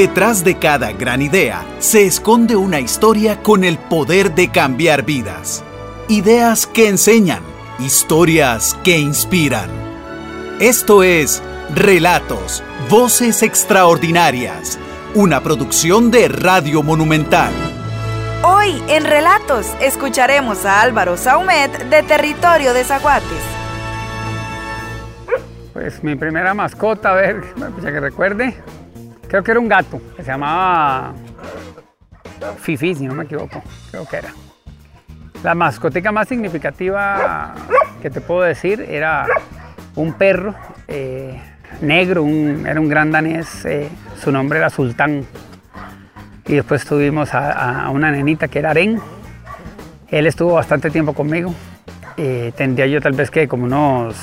Detrás de cada gran idea se esconde una historia con el poder de cambiar vidas. Ideas que enseñan, historias que inspiran. Esto es Relatos, Voces Extraordinarias, una producción de Radio Monumental. Hoy en Relatos escucharemos a Álvaro Saumet de Territorio de Zaguates. Pues mi primera mascota, a ver, pues ya que recuerde, creo que era un gato, que se llamaba Fifi, si no me equivoco, creo que era. La mascotica más significativa que te puedo decir era un perro eh, negro, era un gran danés, eh, su nombre era Sultán. Y después tuvimos a, una nenita que era Aren. Él estuvo bastante tiempo conmigo. Eh, tendría yo tal vez que como unos,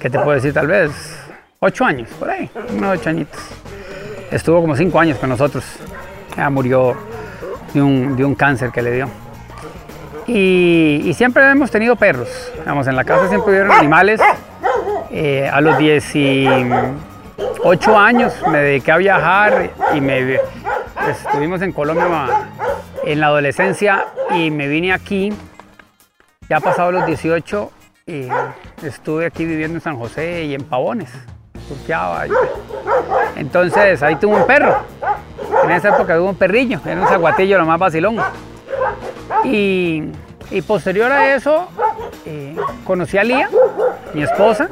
¿qué te puedo decir? Tal vez ocho años, por ahí, unos ocho añitos. Estuvo como cinco años con nosotros. Ya murió de un, de un cáncer que le dio. Y, siempre hemos tenido perros. Vamos, en la casa siempre hubieron animales. Eh, a los 18 años me dediqué a viajar y me estuvimos en Colombia en la adolescencia y me vine aquí. Ya pasado los 18 y estuve aquí viviendo en San José y en Pavones. Entonces ahí tuve un perro. En esa época tuve un perrillo, era un zaguatillo lo más vacilón. Y, posterior a eso, eh, conocí a Lía, mi esposa,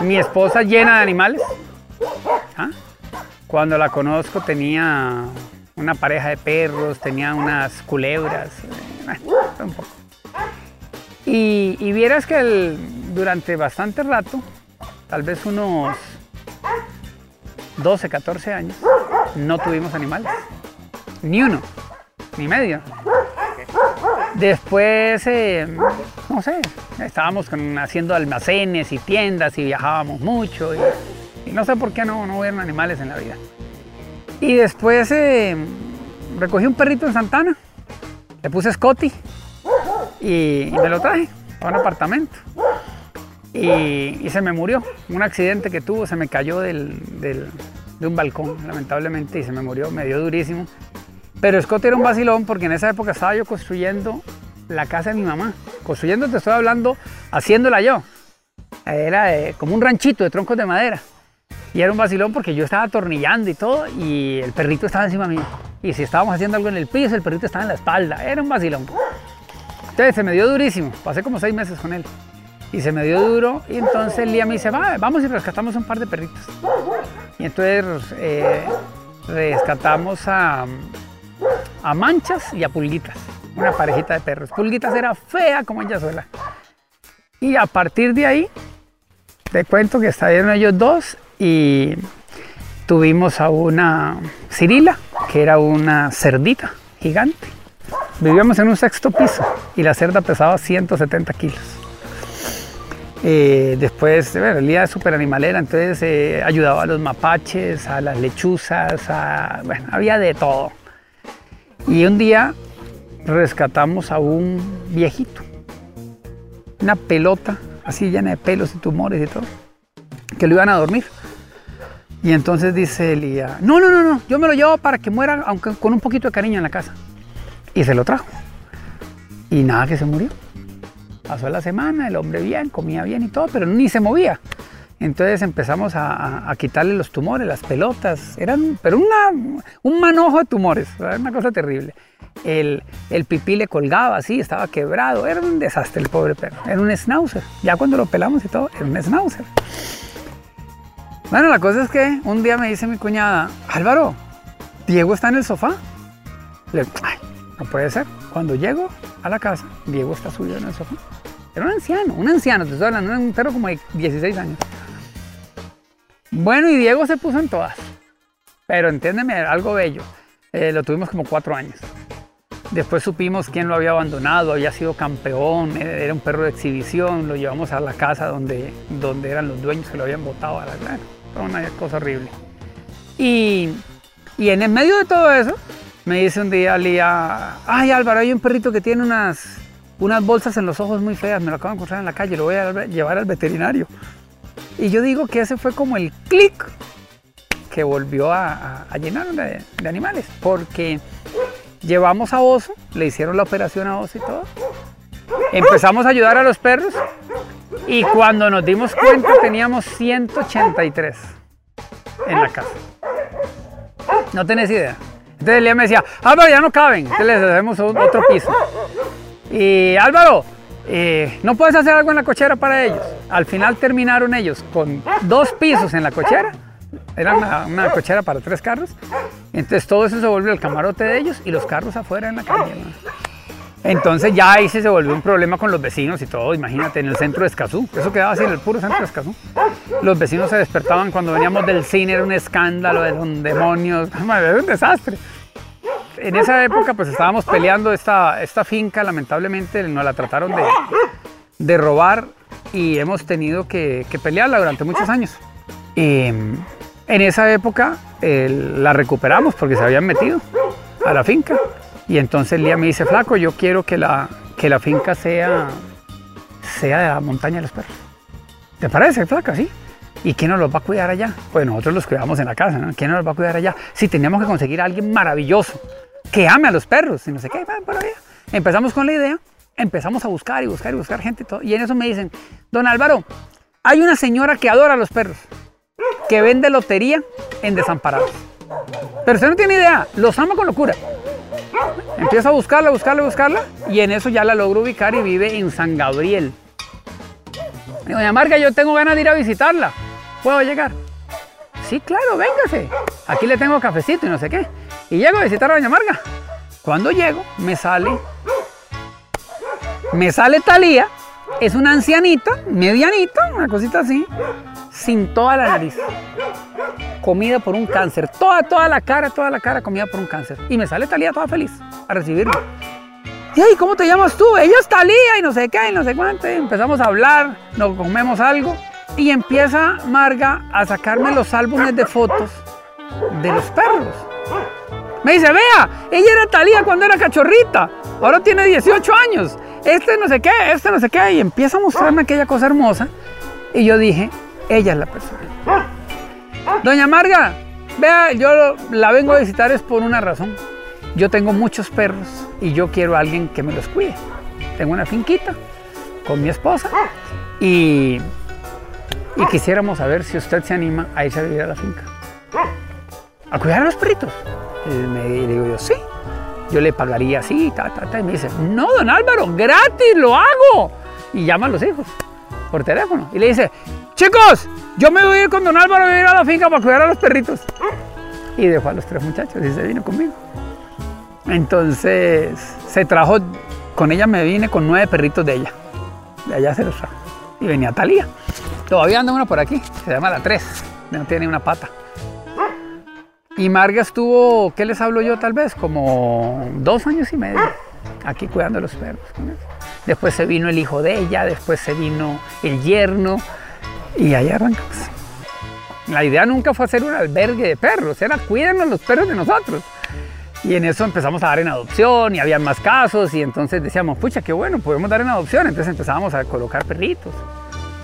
mi esposa llena de animales. ¿Ah? Cuando la conozco tenía una pareja de perros, tenía unas culebras. Y, y, vieras que durante bastante rato, tal vez unos 12, 14 años, no tuvimos animales. Ni uno, ni medio. Después, eh, no sé, estábamos haciendo almacenes y tiendas y viajábamos mucho y, no sé por qué no, no hubieron animales en la vida. Y después eh, recogí un perrito en Santana, le puse Scotty y, me lo traje a un apartamento. Y, se me murió. Un accidente que tuvo, se me cayó de un balcón, lamentablemente, y se me murió, me dio durísimo. Pero Scott era un vacilón porque en esa época estaba yo construyendo la casa de mi mamá. Construyendo, te estoy hablando, haciéndola yo. Era eh, como un ranchito de troncos de madera. Y era un vacilón porque yo estaba atornillando y todo y el perrito estaba encima mío. Y si estábamos haciendo algo en el piso, el perrito estaba en la espalda. Era un vacilón. Entonces se me dio durísimo. Pasé como seis meses con él. Y se me dio duro. Y entonces el día me dice, Va, vamos y rescatamos un par de perritos. Y entonces eh, rescatamos a, a Manchas y a Pulguitas, una parejita de perros. Pulguitas era fea como ella sola. Y a partir de ahí, te cuento que estaban ellos dos y tuvimos a una Cirila, que era una cerdita gigante. Vivíamos en un sexto piso y la cerda pesaba 170 kilos. Eh, después, bueno, el día súper animalera, entonces eh, ayudaba a los mapaches, a las lechuzas, a, bueno, había de todo. Y un día rescatamos a un viejito, una pelota así llena de pelos y tumores y todo, que lo iban a dormir. Y entonces dice Elía, no, no, no, no, yo me lo llevo para que muera, aunque con un poquito de cariño en la casa. Y se lo trajo. Y nada que se murió. Pasó la semana, el hombre bien, comía bien y todo, pero ni se movía. Entonces empezamos a, quitarle los tumores, las pelotas, eran, pero una, un manojo de tumores, era una cosa terrible. El, el, pipí le colgaba así, estaba quebrado, era un desastre el pobre perro, era un schnauzer. Ya cuando lo pelamos y todo, era un schnauzer. Bueno, la cosa es que un día me dice mi cuñada, Álvaro, Diego está en el sofá. Le ay, no puede ser. Cuando llego a la casa, Diego está subido en el sofá. Era un anciano, un anciano, te estoy hablando, un perro como de 16 años. Bueno, y Diego se puso en todas. Pero entiéndeme, algo bello. Eh, lo tuvimos como cuatro años. Después supimos quién lo había abandonado, había sido campeón, eh, era un perro de exhibición, lo llevamos a la casa donde, donde eran los dueños que lo habían botado a la gran. Fue una cosa horrible. Y, y en el medio de todo eso, me dice un día Lía, ay Álvaro, hay un perrito que tiene unas, unas bolsas en los ojos muy feas, me lo acabo de encontrar en la calle, lo voy a llevar al veterinario. Y yo digo que ese fue como el clic que volvió a, llenar de, de, animales, porque llevamos a Oso, le hicieron la operación a Oso y todo. Empezamos a ayudar a los perros y cuando nos dimos cuenta teníamos 183 en la casa. No tenés idea. Entonces Lía me decía, Álvaro, ya no caben. Entonces les hacemos otro piso. Y Álvaro, eh, ¿no puedes hacer algo en la cochera para ellos? Al final terminaron ellos con dos pisos en la cochera. Era una, cochera para tres carros. Entonces todo eso se volvió el camarote de ellos y los carros afuera en la calle. Entonces ya ahí se volvió un problema con los vecinos y todo, imagínate, en el centro de Escazú. Eso quedaba así en el puro centro de Escazú. Los vecinos se despertaban cuando veníamos del cine, era un escándalo, de un demonios, era un desastre. En esa época pues estábamos peleando esta, finca, lamentablemente nos la trataron de, de robar y hemos tenido que, pelearla durante muchos años. en esa época la recuperamos porque se habían metido a la finca y entonces Lía me dice, flaco, yo quiero que la, que la finca sea, sea de la montaña de los perros. ¿Te parece, flaca? Sí. ¿Y quién nos los va a cuidar allá? Pues nosotros los cuidamos en la casa, ¿no? ¿Quién nos los va a cuidar allá? Sí, teníamos que conseguir a alguien maravilloso, que ame a los perros y no sé qué. Bueno, Empezamos con la idea, empezamos a buscar y buscar y buscar gente y todo. Y en eso me dicen, don Álvaro, hay una señora que adora a los perros, que vende lotería en desamparados. Pero usted no tiene idea, los ama con locura. Empieza a buscarla, buscarla, buscarla y en eso ya la logro ubicar y vive en San Gabriel. Doña Marga, yo tengo ganas de ir a visitarla. ¿Puedo llegar? Sí, claro, véngase. Aquí le tengo cafecito y no sé qué. Y llego a visitar a Doña Marga. Cuando llego, me sale. Me sale Talía. Es una ancianita, medianita, una cosita así, sin toda la nariz comida por un cáncer. Toda, toda la cara, toda la cara comida por un cáncer. Y me sale Talía toda feliz a recibirme. Y ¿cómo te llamas tú? Ella es Talía y no sé qué y no sé cuánto. empezamos a hablar, nos comemos algo. Y empieza Marga a sacarme los álbumes de fotos de los perros. Me dice, vea, ella era Talía cuando era cachorrita. Ahora tiene 18 años. Este no sé qué, este no sé qué. Y empieza a mostrarme aquella cosa hermosa. Y yo dije, ella es la persona. Doña Marga, vea, yo la vengo a visitar es por una razón. Yo tengo muchos perros y yo quiero a alguien que me los cuide. Tengo una finquita con mi esposa y, y quisiéramos saber si usted se anima a irse a vivir a la finca. A cuidar a los perritos. Y me digo yo, sí. Yo le pagaría así, ta, ta, ta. Y me dice, no, don Álvaro, gratis, lo hago. Y llama a los hijos por teléfono. Y le dice, chicos, yo me voy a ir con don Álvaro a vivir a la finca para cuidar a los perritos. Y dejó a los tres muchachos y se vino conmigo. Entonces se trajo, con ella me vine con nueve perritos de ella. De allá se los trajo. Y venía Talía. Todavía anda uno por aquí, se llama la tres, no tiene una pata. Y Marga estuvo, ¿qué les hablo yo tal vez? Como dos años y medio aquí cuidando a los perros. Después se vino el hijo de ella, después se vino el yerno, y ahí arrancamos. La idea nunca fue hacer un albergue de perros, era cuídanos los perros de nosotros. Y en eso empezamos a dar en adopción y había más casos y entonces decíamos, pucha, qué bueno, podemos dar en adopción. Entonces empezábamos a colocar perritos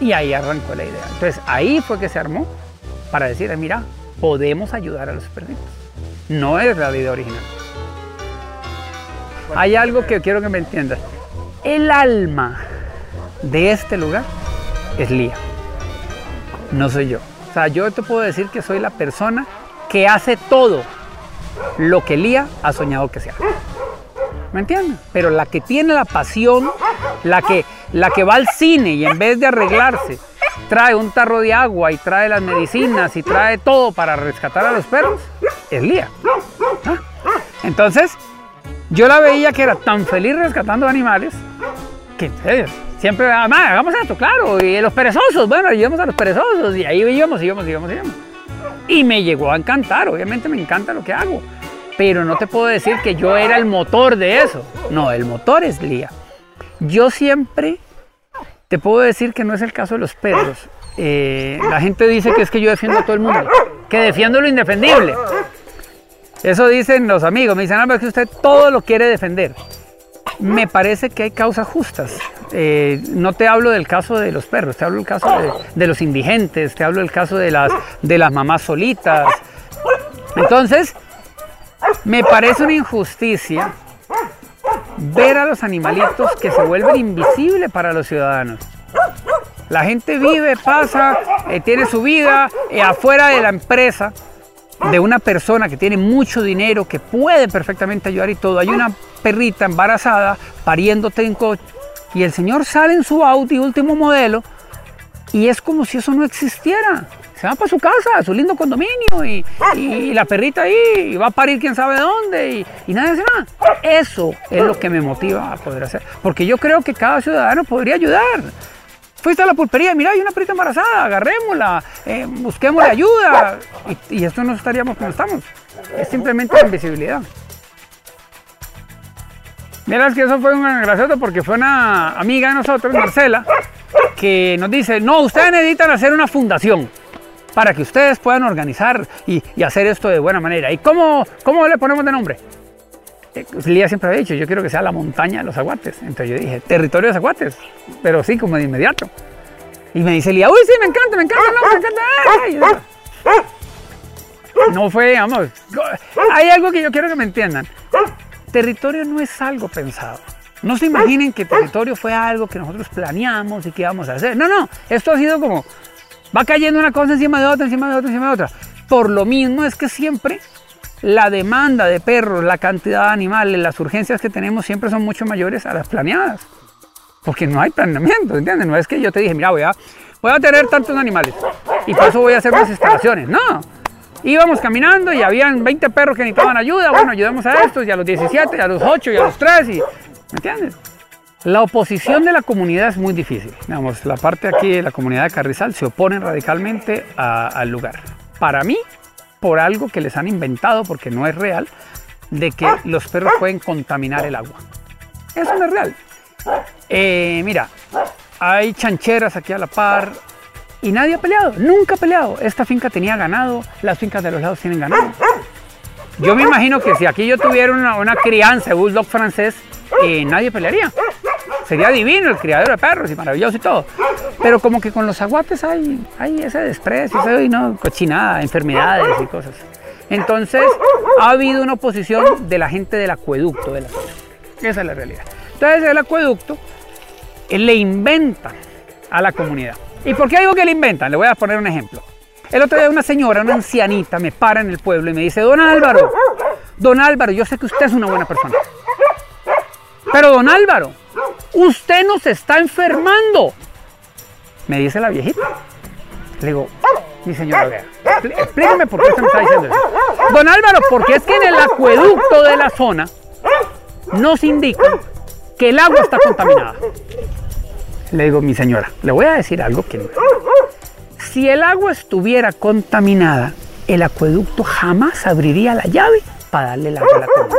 y ahí arrancó la idea. Entonces ahí fue que se armó para decir, mira, podemos ayudar a los perritos. No es la idea original. Hay algo que quiero que me entiendas. El alma de este lugar es Lía no soy yo. O sea, yo te puedo decir que soy la persona que hace todo lo que Lía ha soñado que sea. ¿Me entiendes? Pero la que tiene la pasión, la que, la que va al cine y en vez de arreglarse, trae un tarro de agua y trae las medicinas y trae todo para rescatar a los perros, es Lía. Entonces, yo la veía que era tan feliz rescatando animales que Siempre, además, hagamos esto, claro. Y los perezosos, bueno, llevamos a los perezosos. Y ahí íbamos, íbamos, íbamos, íbamos. Y me llegó a encantar, obviamente me encanta lo que hago. Pero no te puedo decir que yo era el motor de eso. No, el motor es Lía. Yo siempre te puedo decir que no es el caso de los perros. Eh, la gente dice que es que yo defiendo a todo el mundo, que defiendo lo indefendible. Eso dicen los amigos, me dicen, ah, que usted todo lo quiere defender me parece que hay causas justas. Eh, no te hablo del caso de los perros, te hablo del caso de, los indigentes, te hablo del caso de las, de las mamás solitas, Entonces, me parece una injusticia ver a los animalitos que se vuelven invisibles para los ciudadanos. La gente vive, pasa, eh, tiene su vida eh, afuera de la empresa de una persona que tiene mucho dinero, que puede perfectamente ayudar y todo. Hay una perrita embarazada pariendo y el señor sale en su Audi último modelo y es como si eso no existiera. Se va para su casa, su lindo condominio y, la perrita ahí y va a parir quién sabe dónde y, y nadie hace nada. Eso es lo que me motiva a poder hacer. Porque yo creo que cada ciudadano podría ayudar. Fuiste a la pulpería, mira, hay una perrita embarazada, agarrémosla, eh, busquémosle ayuda. Y, esto no estaríamos como estamos. Es simplemente la invisibilidad. Mira, es que eso fue un gracioso porque fue una amiga de nosotros, Marcela, que nos dice, no, ustedes necesitan hacer una fundación para que ustedes puedan organizar y, hacer esto de buena manera. ¿Y cómo, cómo le ponemos de nombre? Eh, Lía siempre había dicho, yo quiero que sea la montaña de los aguates. Entonces yo dije, territorio de los aguates, pero sí, como de inmediato. Y me dice Lía, uy, sí, me encanta, me encanta, no, me encanta. no fue, vamos, hay algo que yo quiero que me entiendan. Territorio no es algo pensado. No se imaginen que territorio fue algo que nosotros planeamos y que íbamos a hacer. No, no, esto ha sido como, va cayendo una cosa encima de otra, encima de otra, encima de otra. Por lo mismo es que siempre la demanda de perros, la cantidad de animales, las urgencias que tenemos siempre son mucho mayores a las planeadas. Porque no hay planeamiento, ¿entiendes? No es que yo te dije, mira, voy a, tener tantos animales y por eso voy a hacer más instalaciones. No, íbamos caminando y habían 20 perros que necesitaban ayuda. Bueno, ayudamos a estos y a los 17, y a los 8 y a los 3. Y, ¿Me entiendes? La oposición de la comunidad es muy difícil. Digamos, la parte aquí de la comunidad de Carrizal se opone radicalmente al lugar. Para mí, por algo que les han inventado, porque no es real, de que los perros pueden contaminar el agua. Eso no es real. Eh, mira, hay chancheras aquí a la par y nadie ha peleado, nunca ha peleado. Esta finca tenía ganado, las fincas de los lados tienen ganado. Yo me imagino que si aquí yo tuviera una, crianza de bulldog francés, eh, nadie pelearía. Sería divino el criadero de perros y maravilloso y todo. Pero como que con los aguates hay, hay ese desprecio, ese, ¿no? cochinada, enfermedades y cosas. Entonces ha habido una oposición de la gente del acueducto de la zona. Esa es la realidad. Entonces el acueducto le inventa a la comunidad. ¿Y por qué digo que le inventan? Le voy a poner un ejemplo. El otro día una señora, una ancianita, me para en el pueblo y me dice, don Álvaro, don Álvaro, yo sé que usted es una buena persona. Pero don Álvaro, usted nos está enfermando. Me dice la viejita. Le digo, mi señora, vea, explíqueme por qué usted me está diciendo eso. Don Álvaro, porque es que en el acueducto de la zona nos indica que el agua está contaminada. Le digo, mi señora, le voy a decir algo que. Si el agua estuviera contaminada, el acueducto jamás abriría la llave para darle el agua a la comunidad.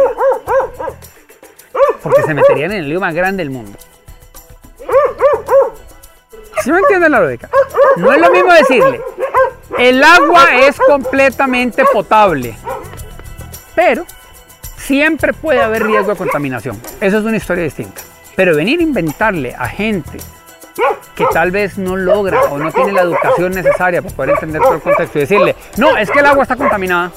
Porque se meterían en el lío más grande del mundo. ¿Sí me entienden la lógica? No es lo mismo decirle, el agua es completamente potable, pero siempre puede haber riesgo de contaminación. Eso es una historia distinta. Pero venir a inventarle a gente que tal vez no logra o no tiene la educación necesaria para poder entender todo el contexto y decirle, no, es que el agua está contaminada.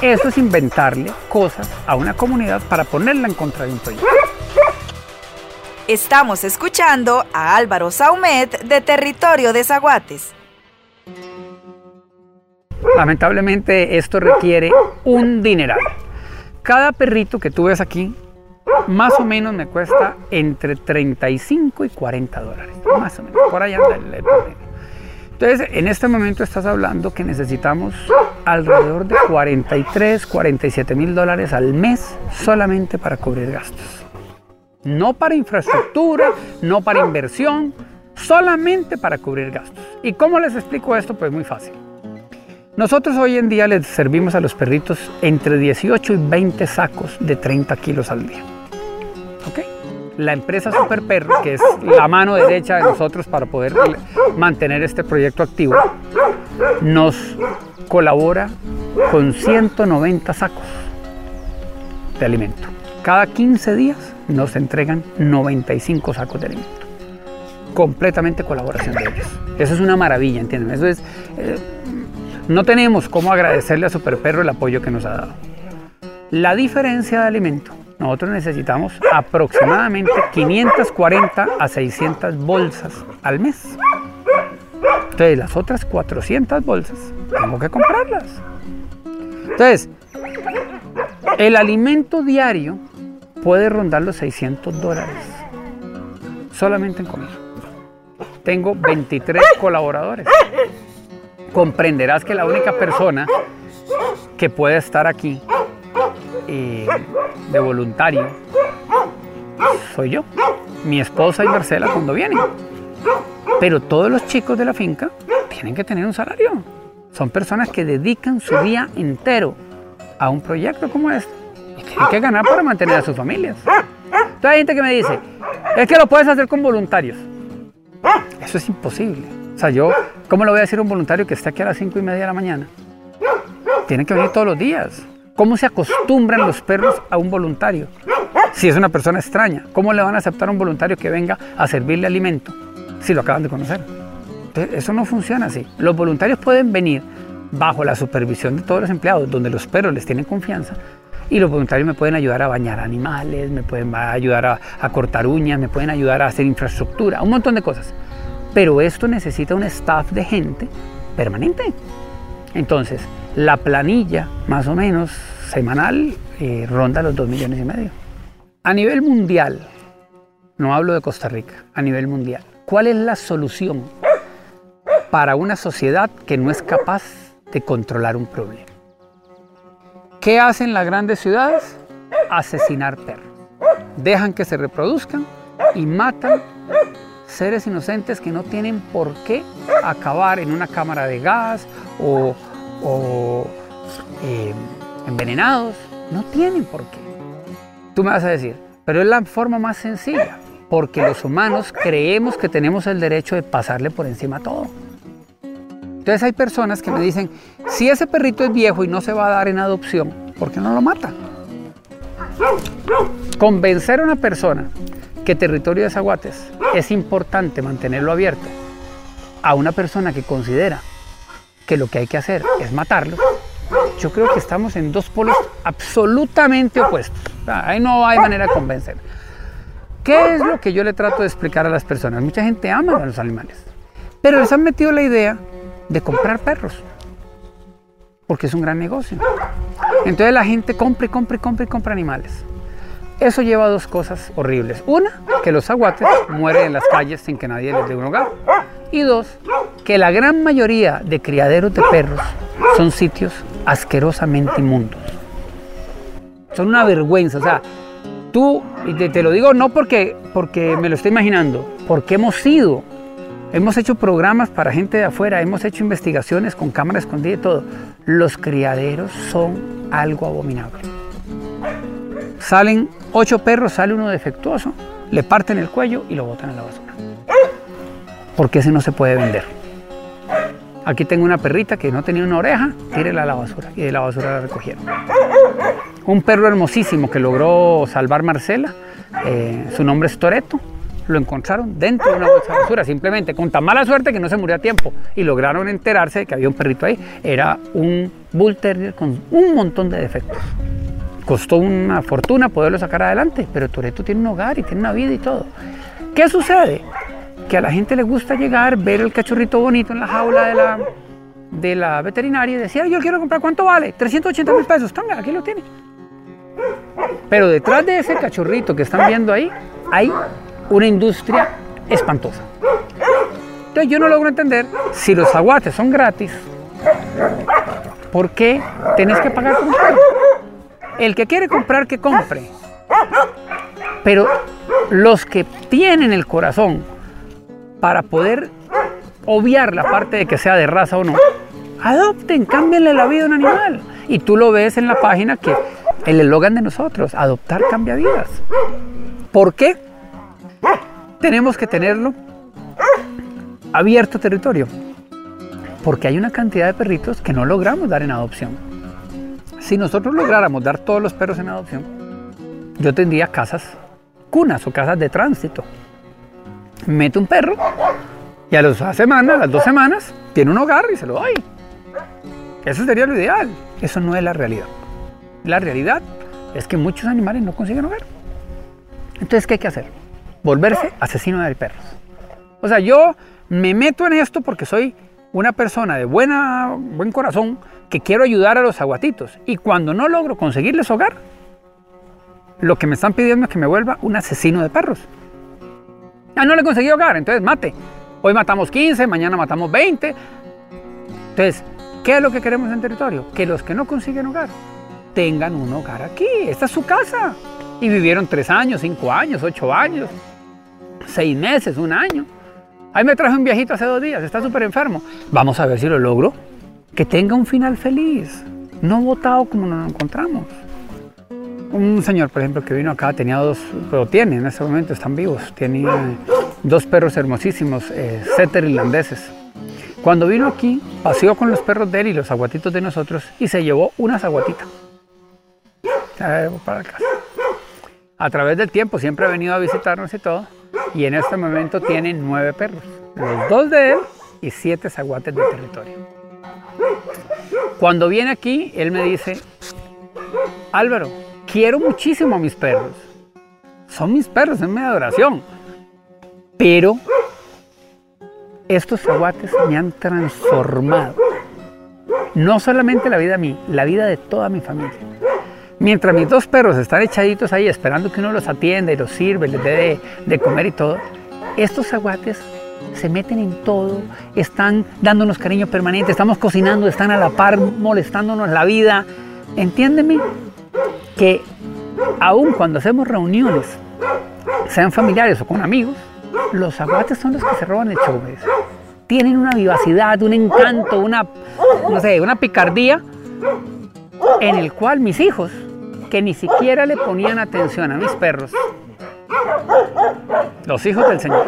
Eso es inventarle cosas a una comunidad para ponerla en contra de un proyecto. Estamos escuchando a Álvaro Saumet de Territorio de Zaguates. Lamentablemente esto requiere un dineral. Cada perrito que tú ves aquí más o menos me cuesta entre 35 y 40 dólares. Más o menos, por allá anda el, Entonces, en este momento estás hablando que necesitamos alrededor de 43, 47 mil dólares al mes solamente para cubrir gastos. No para infraestructura, no para inversión, solamente para cubrir gastos. ¿Y cómo les explico esto? Pues muy fácil. Nosotros hoy en día les servimos a los perritos entre 18 y 20 sacos de 30 kilos al día. La empresa Super Perro, que es la mano derecha de nosotros para poder mantener este proyecto activo, nos colabora con 190 sacos de alimento. Cada 15 días nos entregan 95 sacos de alimento. Completamente colaboración de ellos. Eso es una maravilla, ¿entienden? Eso es... Eh, no tenemos cómo agradecerle a Super Perro el apoyo que nos ha dado. La diferencia de alimento, nosotros necesitamos aproximadamente 540 a 600 bolsas al mes. Entonces, las otras 400 bolsas tengo que comprarlas. Entonces, el alimento diario puede rondar los 600 dólares solamente en comida. Tengo 23 colaboradores. Comprenderás que la única persona que puede estar aquí eh, de voluntario soy yo, mi esposa y Marcela cuando vienen. Pero todos los chicos de la finca tienen que tener un salario. Son personas que dedican su día entero a un proyecto como este y tienen que ganar para mantener a sus familias. Entonces hay gente que me dice, es que lo puedes hacer con voluntarios. Eso es imposible. O sea, yo, ¿cómo le voy a decir a un voluntario que está aquí a las 5 y media de la mañana? Tienen que venir todos los días. ¿Cómo se acostumbran los perros a un voluntario? Si es una persona extraña, ¿cómo le van a aceptar a un voluntario que venga a servirle alimento si lo acaban de conocer? Entonces, eso no funciona así. Los voluntarios pueden venir bajo la supervisión de todos los empleados, donde los perros les tienen confianza, y los voluntarios me pueden ayudar a bañar animales, me pueden ayudar a, a, cortar uñas, me pueden ayudar a hacer infraestructura, un montón de cosas. Pero esto necesita un staff de gente permanente. Entonces, la planilla, más o menos semanal, eh, ronda los 2 millones y medio. A nivel mundial, no hablo de Costa Rica, a nivel mundial, ¿cuál es la solución para una sociedad que no es capaz de controlar un problema? ¿Qué hacen las grandes ciudades? Asesinar perros. Dejan que se reproduzcan y matan seres inocentes que no tienen por qué acabar en una cámara de gas o, eh, envenenados. No tienen por qué. Tú me vas a decir, pero es la forma más sencilla, porque los humanos creemos que tenemos el derecho de pasarle por encima a todo. Entonces hay personas que me dicen, si ese perrito es viejo y no se va a dar en adopción, ¿por qué no lo mata? Convencer a una persona que territorio de Zaguates es importante mantenerlo abierto a una persona que considera que lo que hay que hacer es matarlo, yo creo que estamos en dos polos absolutamente opuestos. Ahí no hay manera de convencer. ¿Qué es lo que yo le trato de explicar a las personas? Mucha gente ama a los animales, pero les han metido la idea de comprar perros, porque es un gran negocio. Entonces la gente compra y compra y compra y compra animales. Eso lleva a dos cosas horribles. Una, que los aguates mueren en las calles sin que nadie les dé un hogar. Y dos, que la gran mayoría de criaderos de perros son sitios asquerosamente inmundos. Son una vergüenza. O sea, tú, y te, te, lo digo no porque, porque me lo estoy imaginando, porque hemos ido, hemos hecho programas para gente de afuera, hemos hecho investigaciones con cámara escondida y todo. Los criaderos son algo abominable. Salen ocho perros, sale uno defectuoso, le parten el cuello y lo botan a la basura. Porque ese no se puede vender. Aquí tengo una perrita que no tenía una oreja, tírela a la basura. Y de la basura la recogieron. Un perro hermosísimo que logró salvar Marcela, eh, su nombre es Toreto, lo encontraron dentro de una bolsa de basura, simplemente con tan mala suerte que no se murió a tiempo. Y lograron enterarse de que había un perrito ahí. Era un Bull Terrier con un montón de defectos. Costó una fortuna poderlo sacar adelante, pero Toreto tiene un hogar y tiene una vida y todo. ¿Qué sucede? Que a la gente le gusta llegar, ver el cachorrito bonito en la jaula de la, de la veterinaria y decir, yo quiero comprar, ¿cuánto vale? 380 mil pesos, aquí lo tiene. Pero detrás de ese cachorrito que están viendo ahí, hay una industria espantosa. Entonces yo no logro entender, si los aguates son gratis, ¿por qué tenés que pagar por un? El que quiere comprar, que compre. Pero los que tienen el corazón para poder obviar la parte de que sea de raza o no, adopten, cámbienle la vida a un animal. Y tú lo ves en la página que el eslogan de nosotros, adoptar cambia vidas. ¿Por qué? Tenemos que tenerlo abierto territorio. Porque hay una cantidad de perritos que no logramos dar en adopción. Si nosotros lográramos dar todos los perros en adopción, yo tendría casas, cunas o casas de tránsito. Meto un perro y a las semanas, a las dos semanas, tiene un hogar y se lo doy. Eso sería lo ideal. Eso no es la realidad. La realidad es que muchos animales no consiguen hogar. Entonces, ¿qué hay que hacer? Volverse asesino de perros. O sea, yo me meto en esto porque soy una persona de buena, buen corazón que quiero ayudar a los aguatitos. Y cuando no logro conseguirles hogar, lo que me están pidiendo es que me vuelva un asesino de perros. Ah, no le conseguí hogar, entonces mate. Hoy matamos 15, mañana matamos 20. Entonces, ¿qué es lo que queremos en territorio? Que los que no consiguen hogar tengan un hogar aquí. Esta es su casa. Y vivieron 3 años, 5 años, 8 años, 6 meses, un año. Ahí me traje un viejito hace dos días, está súper enfermo. Vamos a ver si lo logro. Que tenga un final feliz, no botado como nos encontramos. Un señor, por ejemplo, que vino acá tenía dos, pero tiene en este momento, están vivos, tiene dos perros hermosísimos, eh, setter irlandeses. Cuando vino aquí, paseó con los perros de él y los aguatitos de nosotros y se llevó una aguatita. Para casa. A través del tiempo siempre ha venido a visitarnos y todo, y en este momento tiene nueve perros, los dos de él y siete zaguates de territorio. Cuando viene aquí, él me dice, Álvaro, quiero muchísimo a mis perros. Son mis perros, es mi adoración. Pero estos aguates me han transformado. No solamente la vida a mí, la vida de toda mi familia. Mientras mis dos perros están echaditos ahí esperando que uno los atienda y los sirve, les dé de, comer y todo, estos aguates se meten en todo, están dándonos cariño permanente, estamos cocinando, están a la par molestándonos la vida. Entiéndeme que aun cuando hacemos reuniones, sean familiares o con amigos, los aguates son los que se roban el show. Tienen una vivacidad, un encanto, una, no sé, una picardía en el cual mis hijos, que ni siquiera le ponían atención a mis perros, los hijos del Señor,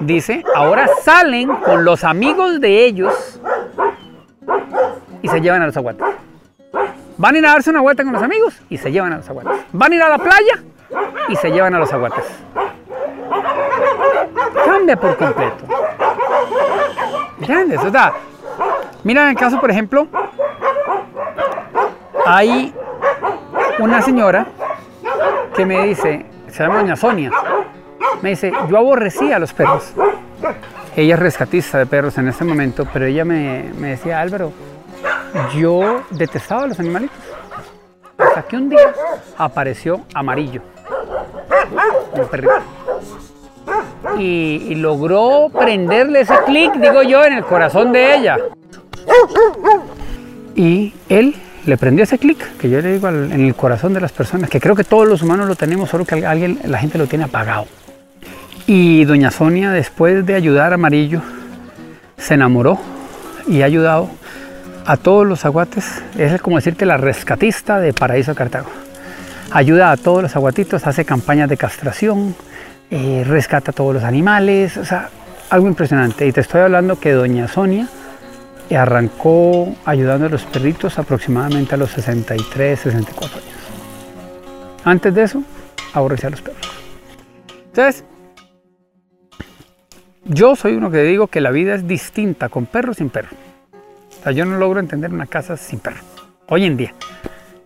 dice, ahora salen con los amigos de ellos y se llevan a los aguates. Van a ir a darse una vuelta con los amigos y se llevan a los aguates. Van a ir a la playa y se llevan a los aguates. Cambia por completo. ¿Entiendes? O sea, mira en el caso, por ejemplo, hay una señora que me dice, se llama Doña Sonia, me dice, yo aborrecía a los perros. Ella es rescatista de perros en este momento, pero ella me, me decía, Álvaro, yo detestaba a los animalitos. Hasta que un día apareció amarillo, un perrito. Y, y logró prenderle ese clic, digo yo, en el corazón de ella. Y él le prendió ese clic, que yo le digo en el corazón de las personas, que creo que todos los humanos lo tenemos, solo que alguien, la gente lo tiene apagado. Y doña Sonia, después de ayudar a Amarillo, se enamoró y ha ayudado a todos los aguates. Es como decir que la rescatista de Paraíso Cartago. Ayuda a todos los aguatitos, hace campañas de castración, eh, rescata a todos los animales, o sea, algo impresionante. Y te estoy hablando que doña Sonia arrancó ayudando a los perritos aproximadamente a los 63, 64 años. Antes de eso, aborrecía a los perros. Entonces, yo soy uno que digo que la vida es distinta con perro sin perro. O sea, yo no logro entender una casa sin perro. Hoy en día,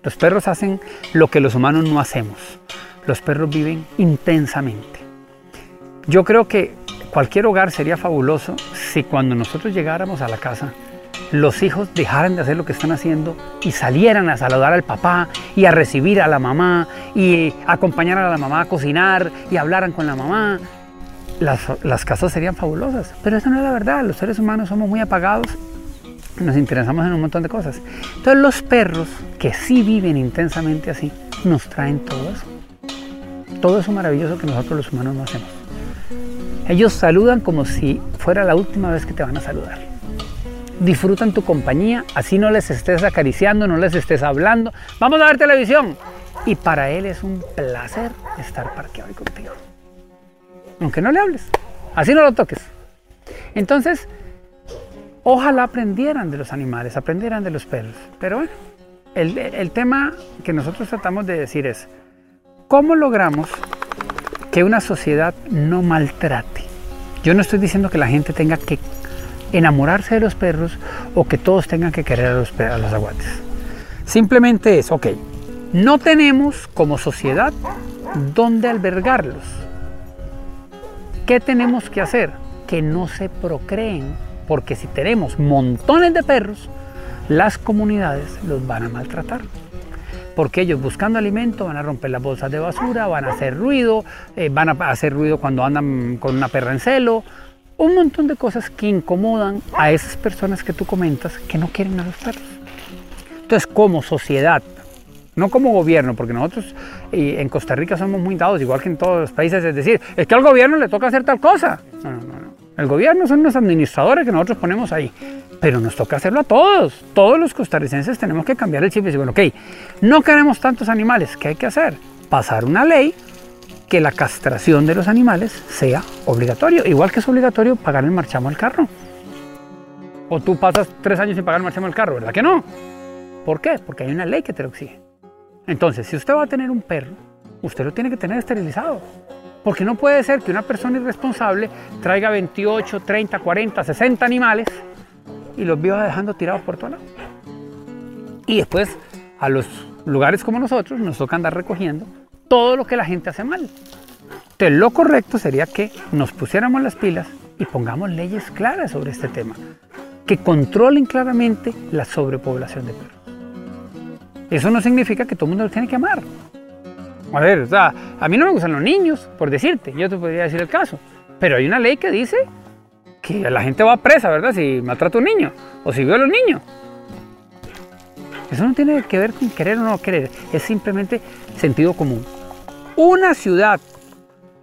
los perros hacen lo que los humanos no hacemos. Los perros viven intensamente. Yo creo que cualquier hogar sería fabuloso si cuando nosotros llegáramos a la casa los hijos dejaran de hacer lo que están haciendo y salieran a saludar al papá y a recibir a la mamá y acompañar a la mamá a cocinar y hablaran con la mamá. Las, las casas serían fabulosas, pero eso no es la verdad. Los seres humanos somos muy apagados, nos interesamos en un montón de cosas. Entonces los perros que sí viven intensamente así, nos traen todo eso. Todo eso maravilloso que nosotros los humanos no hacemos. Ellos saludan como si fuera la última vez que te van a saludar disfrutan tu compañía, así no les estés acariciando, no les estés hablando. Vamos a ver televisión. Y para él es un placer estar parqueado contigo. Aunque no le hables, así no lo toques. Entonces, ojalá aprendieran de los animales, aprendieran de los perros. Pero bueno, el, tema que nosotros tratamos de decir es, ¿cómo logramos que una sociedad no maltrate? Yo no estoy diciendo que la gente tenga que enamorarse de los perros o que todos tengan que querer a los, a los aguates. Simplemente es, ok, no tenemos como sociedad dónde albergarlos. ¿Qué tenemos que hacer? Que no se procreen, porque si tenemos montones de perros, las comunidades los van a maltratar. Porque ellos buscando alimento van a romper las bolsas de basura, van a hacer ruido, eh, van a hacer ruido cuando andan con una perra en celo, un montón de cosas que incomodan a esas personas que tú comentas que no quieren a los perros. Entonces, como sociedad, no como gobierno, porque nosotros en Costa Rica somos muy dados, igual que en todos los países, es decir, es que al gobierno le toca hacer tal cosa. No, no, no. El gobierno son los administradores que nosotros ponemos ahí, pero nos toca hacerlo a todos. Todos los costarricenses tenemos que cambiar el chip y decir, bueno, ok, no queremos tantos animales, ¿qué hay que hacer? Pasar una ley que la castración de los animales sea obligatorio, igual que es obligatorio pagar el marchamo del carro. O tú pasas tres años sin pagar el marchamo del carro, ¿verdad que no? ¿Por qué? Porque hay una ley que te lo exige. Entonces, si usted va a tener un perro, usted lo tiene que tener esterilizado. Porque no puede ser que una persona irresponsable traiga 28, 30, 40, 60 animales y los viva dejando tirados por todo lado. Y después a los lugares como nosotros nos toca andar recogiendo todo lo que la gente hace mal. Entonces lo correcto sería que nos pusiéramos las pilas y pongamos leyes claras sobre este tema, que controlen claramente la sobrepoblación de perros. Eso no significa que todo el mundo los tiene que amar. A ver, o sea, a mí no me gustan los niños, por decirte, yo te podría decir el caso. Pero hay una ley que dice que la gente va presa, ¿verdad? Si maltrata a un niño o si viola a un niño. Eso no tiene que ver con querer o no querer, es simplemente sentido común. Una ciudad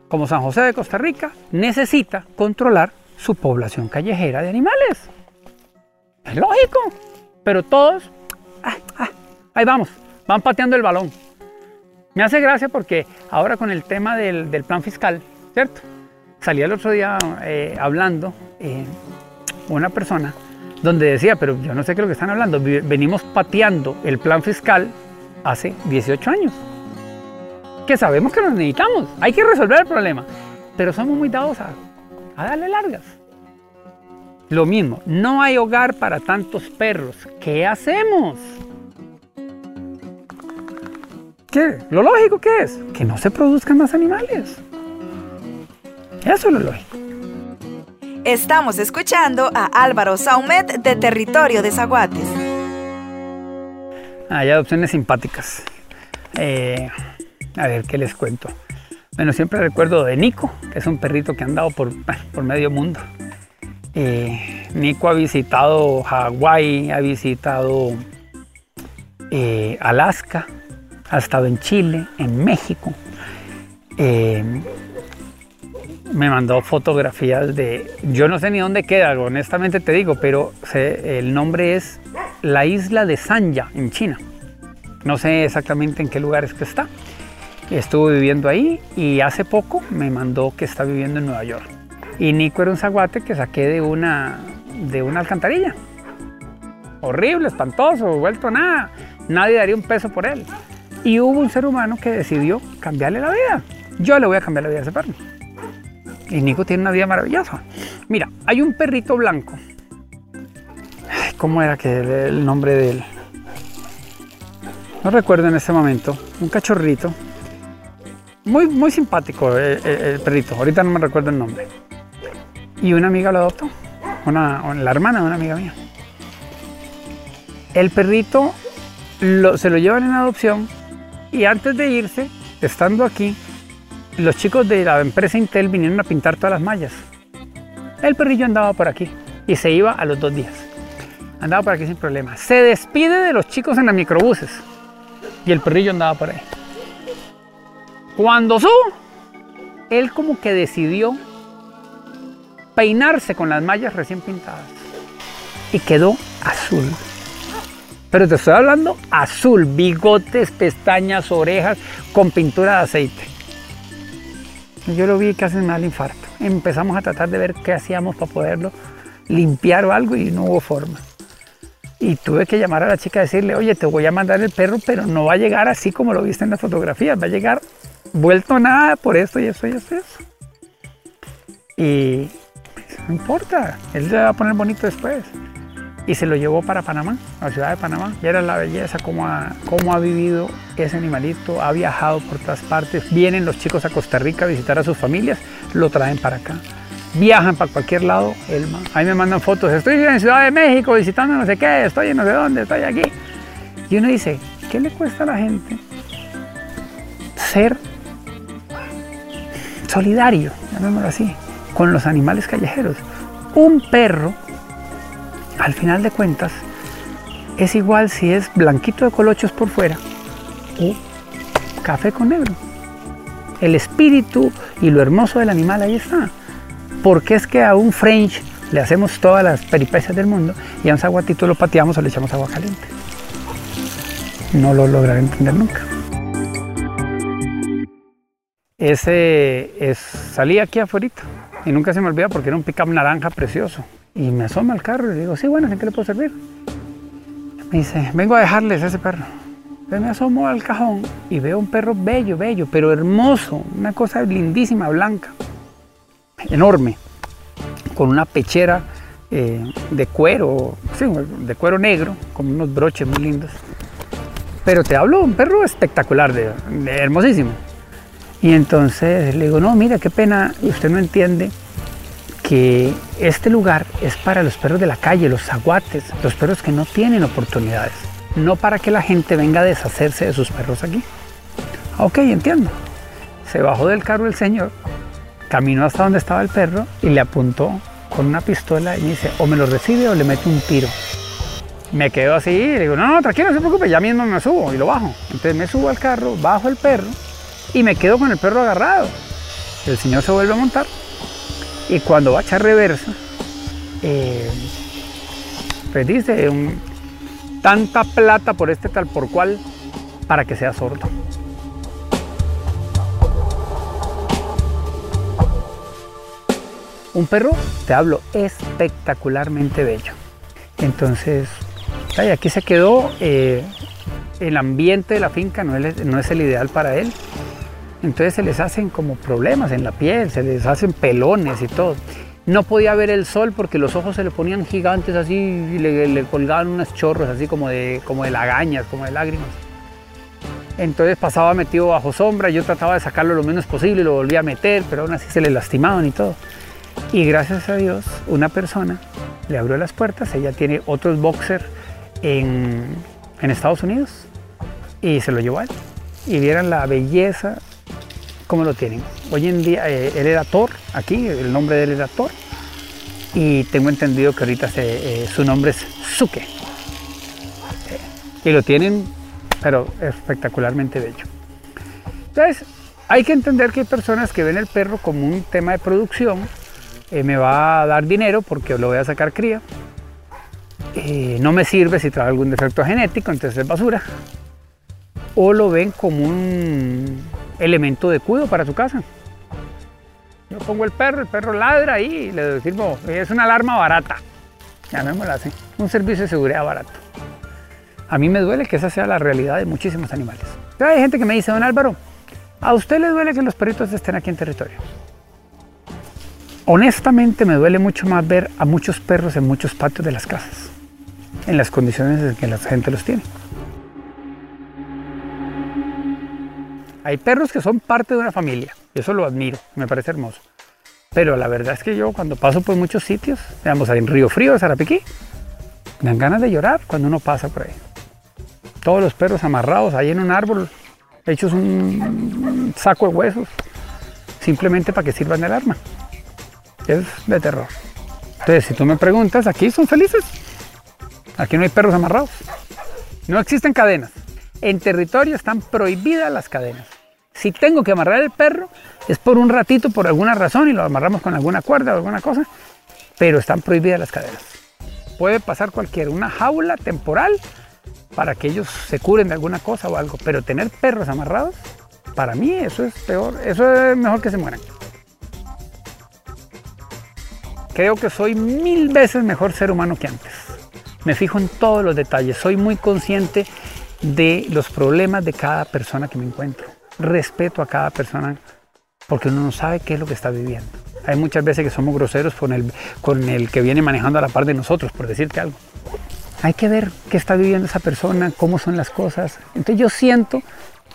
como San José de Costa Rica necesita controlar su población callejera de animales. Es lógico, pero todos, ah, ah, ahí vamos, van pateando el balón. Me hace gracia porque ahora con el tema del, plan fiscal, ¿cierto? Salí el otro día eh, hablando eh, una persona donde decía, pero yo no sé qué es lo que están hablando, venimos pateando el plan fiscal hace 18 años. Que sabemos que lo necesitamos, hay que resolver el problema, pero somos muy dados a, a darle largas. Lo mismo, no hay hogar para tantos perros. ¿Qué hacemos? ¿Qué? Lo lógico que es que no se produzcan más animales. Eso es lo lógico. Estamos escuchando a Álvaro Saumet de Territorio de Zaguates. Hay adopciones simpáticas. Eh, a ver, ¿qué les cuento? Bueno, siempre recuerdo de Nico, que es un perrito que ha andado por, por medio mundo. Eh, Nico ha visitado Hawái, ha visitado eh, Alaska, ha estado en Chile, en México. Eh, me mandó fotografías de, yo no sé ni dónde queda, honestamente te digo, pero el nombre es la isla de Sanya, en China. No sé exactamente en qué lugar es que está. Estuvo viviendo ahí y hace poco me mandó que está viviendo en Nueva York. Y Nico era un zaguate que saqué de una, de una alcantarilla. Horrible, espantoso, vuelto nada. Nadie daría un peso por él. Y hubo un ser humano que decidió cambiarle la vida. Yo le voy a cambiar la vida a ese perro. Y Nico tiene una vida maravillosa. Mira, hay un perrito blanco. ¿Cómo era que el nombre de él? No recuerdo en ese momento. Un cachorrito. Muy, muy simpático el, el, perrito. Ahorita no me recuerdo el nombre. Y una amiga lo adoptó. Una, la hermana de una amiga mía. El perrito se lo llevan en adopción y antes de irse, estando aquí, los chicos de la empresa Intel vinieron a pintar todas las mallas. El perrillo andaba por aquí y se iba a los dos días. Andaba por aquí sin problema. Se despide de los chicos en los microbuses y el perrillo andaba por ahí. Cuando subo, él como que decidió peinarse con las mallas recién pintadas y quedó azul. Pero te estoy hablando azul, bigotes, pestañas, orejas, con pintura de aceite. Yo lo vi casi me da el infarto. Empezamos a tratar de ver qué hacíamos para poderlo limpiar o algo y no hubo forma. Y tuve que llamar a la chica y decirle, oye, te voy a mandar el perro, pero no va a llegar así como lo viste en la fotografía, va a llegar vuelto nada por esto y eso y eso y eso. Y no importa, él se va a poner bonito después. Y se lo llevó para Panamá, a la ciudad de Panamá. Y era la belleza, cómo ha, vivido ese animalito, ha viajado por todas partes. Vienen los chicos a Costa Rica a visitar a sus familias, lo traen para acá. Viajan para cualquier lado, Elma. Ahí me mandan fotos, estoy en Ciudad de México visitando no sé qué, estoy en no sé dónde, estoy aquí. Y uno dice, ¿qué le cuesta a la gente ser solidario, llamémoslo así, con los animales callejeros? Un perro, al final de cuentas, es igual si es blanquito de colochos por fuera o café con negro. El espíritu y lo hermoso del animal ahí está. Porque es que a un French le hacemos todas las peripecias del mundo y a un zaguatito lo pateamos o le echamos agua caliente? No lo lograré entender nunca. Ese es, salí aquí afuera y nunca se me olvida porque era un pickup naranja precioso. Y me asoma al carro y le digo, sí, bueno, ¿en qué le puedo servir? Me dice, vengo a dejarles ese perro. Entonces me asomo al cajón y veo un perro bello, bello, pero hermoso, una cosa lindísima, blanca, enorme, con una pechera eh, de cuero, sí, de cuero negro, con unos broches muy lindos. Pero te hablo, un perro espectacular, de, de hermosísimo. Y entonces le digo, no, mira, qué pena, usted no entiende este lugar es para los perros de la calle, los zaguates, los perros que no tienen oportunidades, no para que la gente venga a deshacerse de sus perros aquí. Ok, entiendo. Se bajó del carro el señor, caminó hasta donde estaba el perro y le apuntó con una pistola y me dice, o me lo recibe o le mete un tiro. Me quedo así y le digo, no, tranquilo, no se preocupe, ya mismo me subo y lo bajo. Entonces me subo al carro, bajo el perro y me quedo con el perro agarrado. El señor se vuelve a montar y cuando va a echar reversa, eh, pues dice, tanta plata por este tal por cual para que sea sordo. Un perro, te hablo, espectacularmente bello. Entonces, aquí se quedó, eh, el ambiente de la finca no es, no es el ideal para él. Entonces se les hacen como problemas en la piel, se les hacen pelones y todo. No podía ver el sol porque los ojos se le ponían gigantes así y le, colgaban unos chorros así como de, como de lagañas, como de lágrimas. Entonces pasaba metido bajo sombra, yo trataba de sacarlo lo menos posible lo volvía a meter, pero aún así se le lastimaban y todo. Y gracias a Dios, una persona le abrió las puertas, ella tiene otros boxer en, en Estados Unidos y se lo llevó a él. Y vieran la belleza cómo lo tienen. Hoy en día eh, él era Thor, aquí, el nombre de él era Thor. Y tengo entendido que ahorita eh, su nombre es Suke. Eh, y lo tienen, pero espectacularmente bello. Entonces, hay que entender que hay personas que ven el perro como un tema de producción. eh, me va a dar dinero porque lo voy a sacar cría. No me sirve si trae algún defecto genético, entonces es basura. O lo ven como un elemento de cuidado para su casa. Yo pongo el perro, el perro ladra y le sirvo, es una alarma barata, llamémosla así, un servicio de seguridad barato. A mí me duele que esa sea la realidad de muchísimos animales. Hay gente que me dice, don Álvaro, ¿a usted le duele que los perritos estén aquí en territorio? Honestamente me duele mucho más ver a muchos perros en muchos patios de las casas, en las condiciones en que la gente los tiene. Hay perros que son parte de una familia, eso lo admiro, me parece hermoso. Pero la verdad es que yo cuando paso por muchos sitios, digamos en Río Frío, Sarapiquí, me dan ganas de llorar cuando uno pasa por ahí. Todos los perros amarrados ahí en un árbol, hechos un saco de huesos, simplemente para que sirvan de alarma. Es de terror. Entonces, si tú me preguntas, aquí son felices. Aquí no hay perros amarrados. No existen cadenas. En territorio están prohibidas las cadenas. Si tengo que amarrar el perro, es por un ratito, por alguna razón, y lo amarramos con alguna cuerda o alguna cosa, pero están prohibidas las cadenas. Puede pasar cualquiera, una jaula temporal para que ellos se curen de alguna cosa o algo, pero tener perros amarrados, para mí eso es peor, eso es mejor que se mueran. Creo que soy mil veces mejor ser humano que antes. Me fijo en todos los detalles, soy muy consciente de los problemas de cada persona que me encuentro. Respeto a cada persona porque uno no sabe qué es lo que está viviendo. Hay muchas veces que somos groseros con el, con el que viene manejando a la par de nosotros, por decirte algo. Hay que ver qué está viviendo esa persona, cómo son las cosas. Entonces yo siento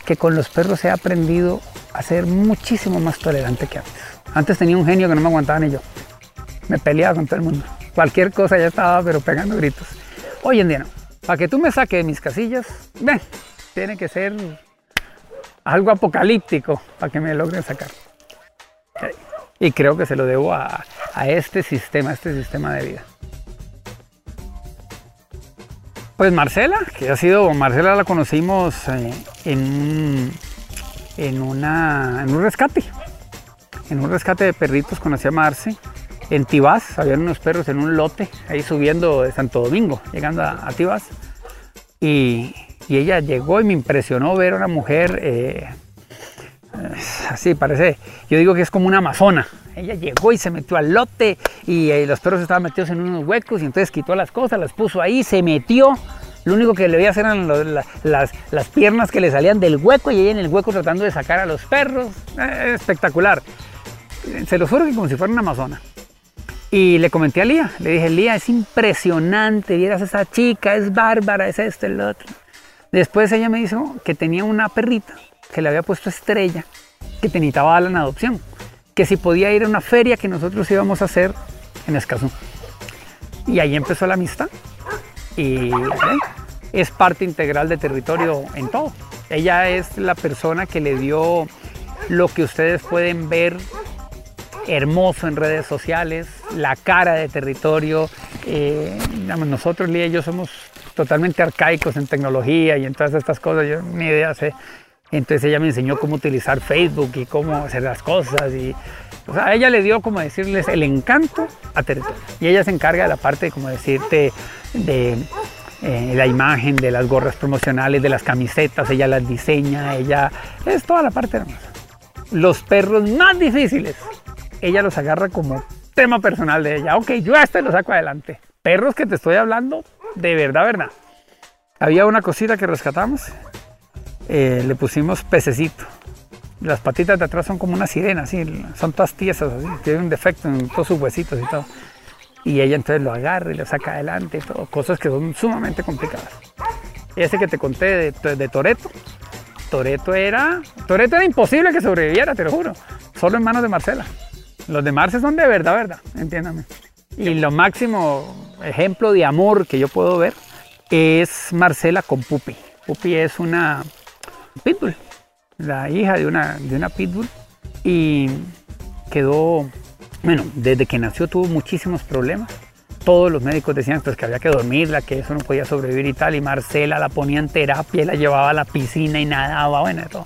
que con los perros he aprendido a ser muchísimo más tolerante que antes. Antes tenía un genio que no me aguantaba ni yo. Me peleaba con todo el mundo. Cualquier cosa ya estaba, pero pegando gritos. Hoy en día no. Para que tú me saques de mis casillas, ven, tiene que ser algo apocalíptico para que me logren sacar. Y creo que se lo debo a, este sistema, a este sistema de vida. Pues Marcela, que ha sido, Marcela la conocimos eh, en, en, una, en un rescate. En un rescate de perritos conocí a Marce. En Tibás, había unos perros en un lote, ahí subiendo de Santo Domingo, llegando a, Tibás. Y, y, ella llegó y me impresionó ver a una mujer eh, así parece, yo digo que es como una amazona. Ella llegó y se metió al lote y eh, los perros estaban metidos en unos huecos y entonces quitó las cosas, las puso ahí, se metió. Lo único que le veía hacer eran las, las, piernas que le salían del hueco y ella en el hueco tratando de sacar a los perros. Eh, espectacular. Se lo juro que como si fuera una amazona. Y le comenté a Lía, le dije, Lía, es impresionante, vieras a esa chica, es bárbara, es esto, el otro. Después ella me dijo que tenía una perrita que le había puesto estrella, que necesitaba darla en adopción, que si podía ir a una feria que nosotros íbamos a hacer en Escazú. Y ahí empezó la amistad. Y es parte integral de territorio en todo. Ella es la persona que le dio lo que ustedes pueden ver hermoso en redes sociales, la cara de territorio. Eh, nosotros, Lía y yo, somos totalmente arcaicos en tecnología y en todas estas cosas. Yo ni idea sé entonces ella me enseñó cómo utilizar Facebook y cómo hacer las cosas. Y, sea, ella le dio, como decirles, el encanto a territorio. Y ella se encarga de la parte, como decirte, de eh, la imagen, de las gorras promocionales, de las camisetas. Ella las diseña, ella es toda la parte hermosa. Los perros más difíciles, ella los agarra como tema personal de ella. Ok, yo a este lo saco adelante. Perros que te estoy hablando, de verdad, verdad. Había una cosita que rescatamos eh, le pusimos pececito. Las patitas de atrás son como una sirena, son todas tiesas, así, tiene un defecto en todos sus huesitos y todo. Y ella entonces lo agarra y lo saca adelante, todo, cosas que son sumamente complicadas. Ese que te conté de, de Toreto era, Toreto era imposible que sobreviviera, te lo juro, solo en manos de Marcela. Los de Marce son de verdad, verdad, entiéndame. Y lo máximo ejemplo de amor que yo puedo ver es Marcela con Pupi. Pupi es una pitbull, la hija de una, de una pitbull, y quedó, bueno, desde que nació tuvo muchísimos problemas. Todos los médicos decían pues, que había que dormirla, que eso no podía sobrevivir y tal, y Marcela la ponía en terapia, y la llevaba a la piscina y nadaba, bueno, todo.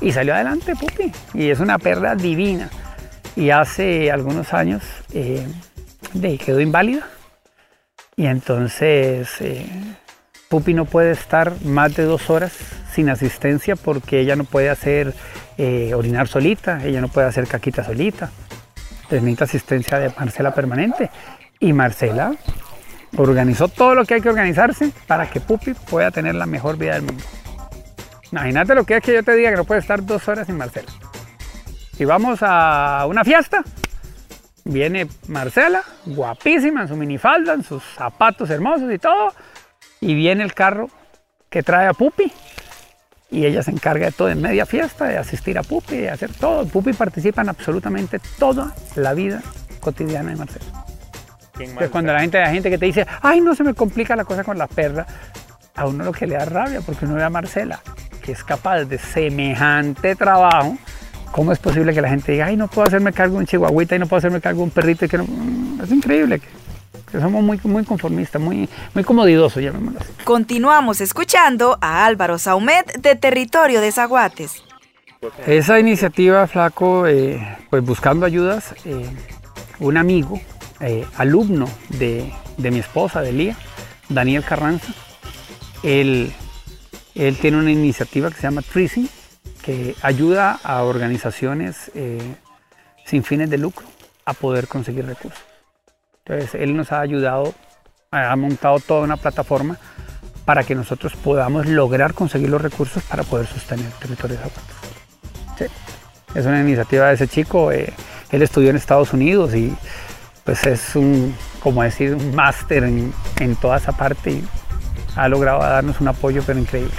Y salió adelante Pupi, y es una perra divina. Y hace algunos años eh, quedó inválida, y entonces eh, Pupi no puede estar más de dos horas sin asistencia porque ella no puede hacer eh, orinar solita, ella no puede hacer caquita solita. necesita asistencia de Marcela permanente. Y Marcela organizó todo lo que hay que organizarse para que Pupi pueda tener la mejor vida del mundo. Imagínate lo que es que yo te diga que no puede estar dos horas sin Marcela. Si vamos a una fiesta, viene Marcela, guapísima en su minifalda, en sus zapatos hermosos y todo, y viene el carro que trae a Pupi y ella se encarga de todo en media fiesta, de asistir a Pupi, de hacer todo. Pupi participa en absolutamente toda la vida cotidiana de Marcelo. Entonces cuando la gente, hay gente que te dice, ay, no se me complica la cosa con la perra, a uno lo que le da rabia, porque uno ve a Marcela, que es capaz de semejante trabajo, ¿cómo es posible que la gente diga, ay, no puedo hacerme cargo de un chihuahuita y no puedo hacerme cargo de un perrito? Y que no... Es increíble que somos muy, muy conformistas, muy, muy comodidosos, llamémoslo así. Continuamos escuchando a Álvaro Saumet de Territorio de Zaguates. Esa iniciativa, Flaco, eh, pues buscando ayudas, eh, un amigo, eh, alumno de, de, mi esposa, de Lía, Daniel Carranza, él, él tiene una iniciativa que se llama Treasing, que ayuda a organizaciones sin fines de lucro a poder conseguir recursos. Entonces, él nos ha ayudado, ha montado toda una plataforma para que nosotros podamos lograr conseguir los recursos para poder sostener el territorio de Zaguates. Sí. Es una iniciativa de ese chico. Eh, él estudió en Estados Unidos y pues es un, como decir, un máster en, en toda esa parte y ha logrado darnos un apoyo pero increíble.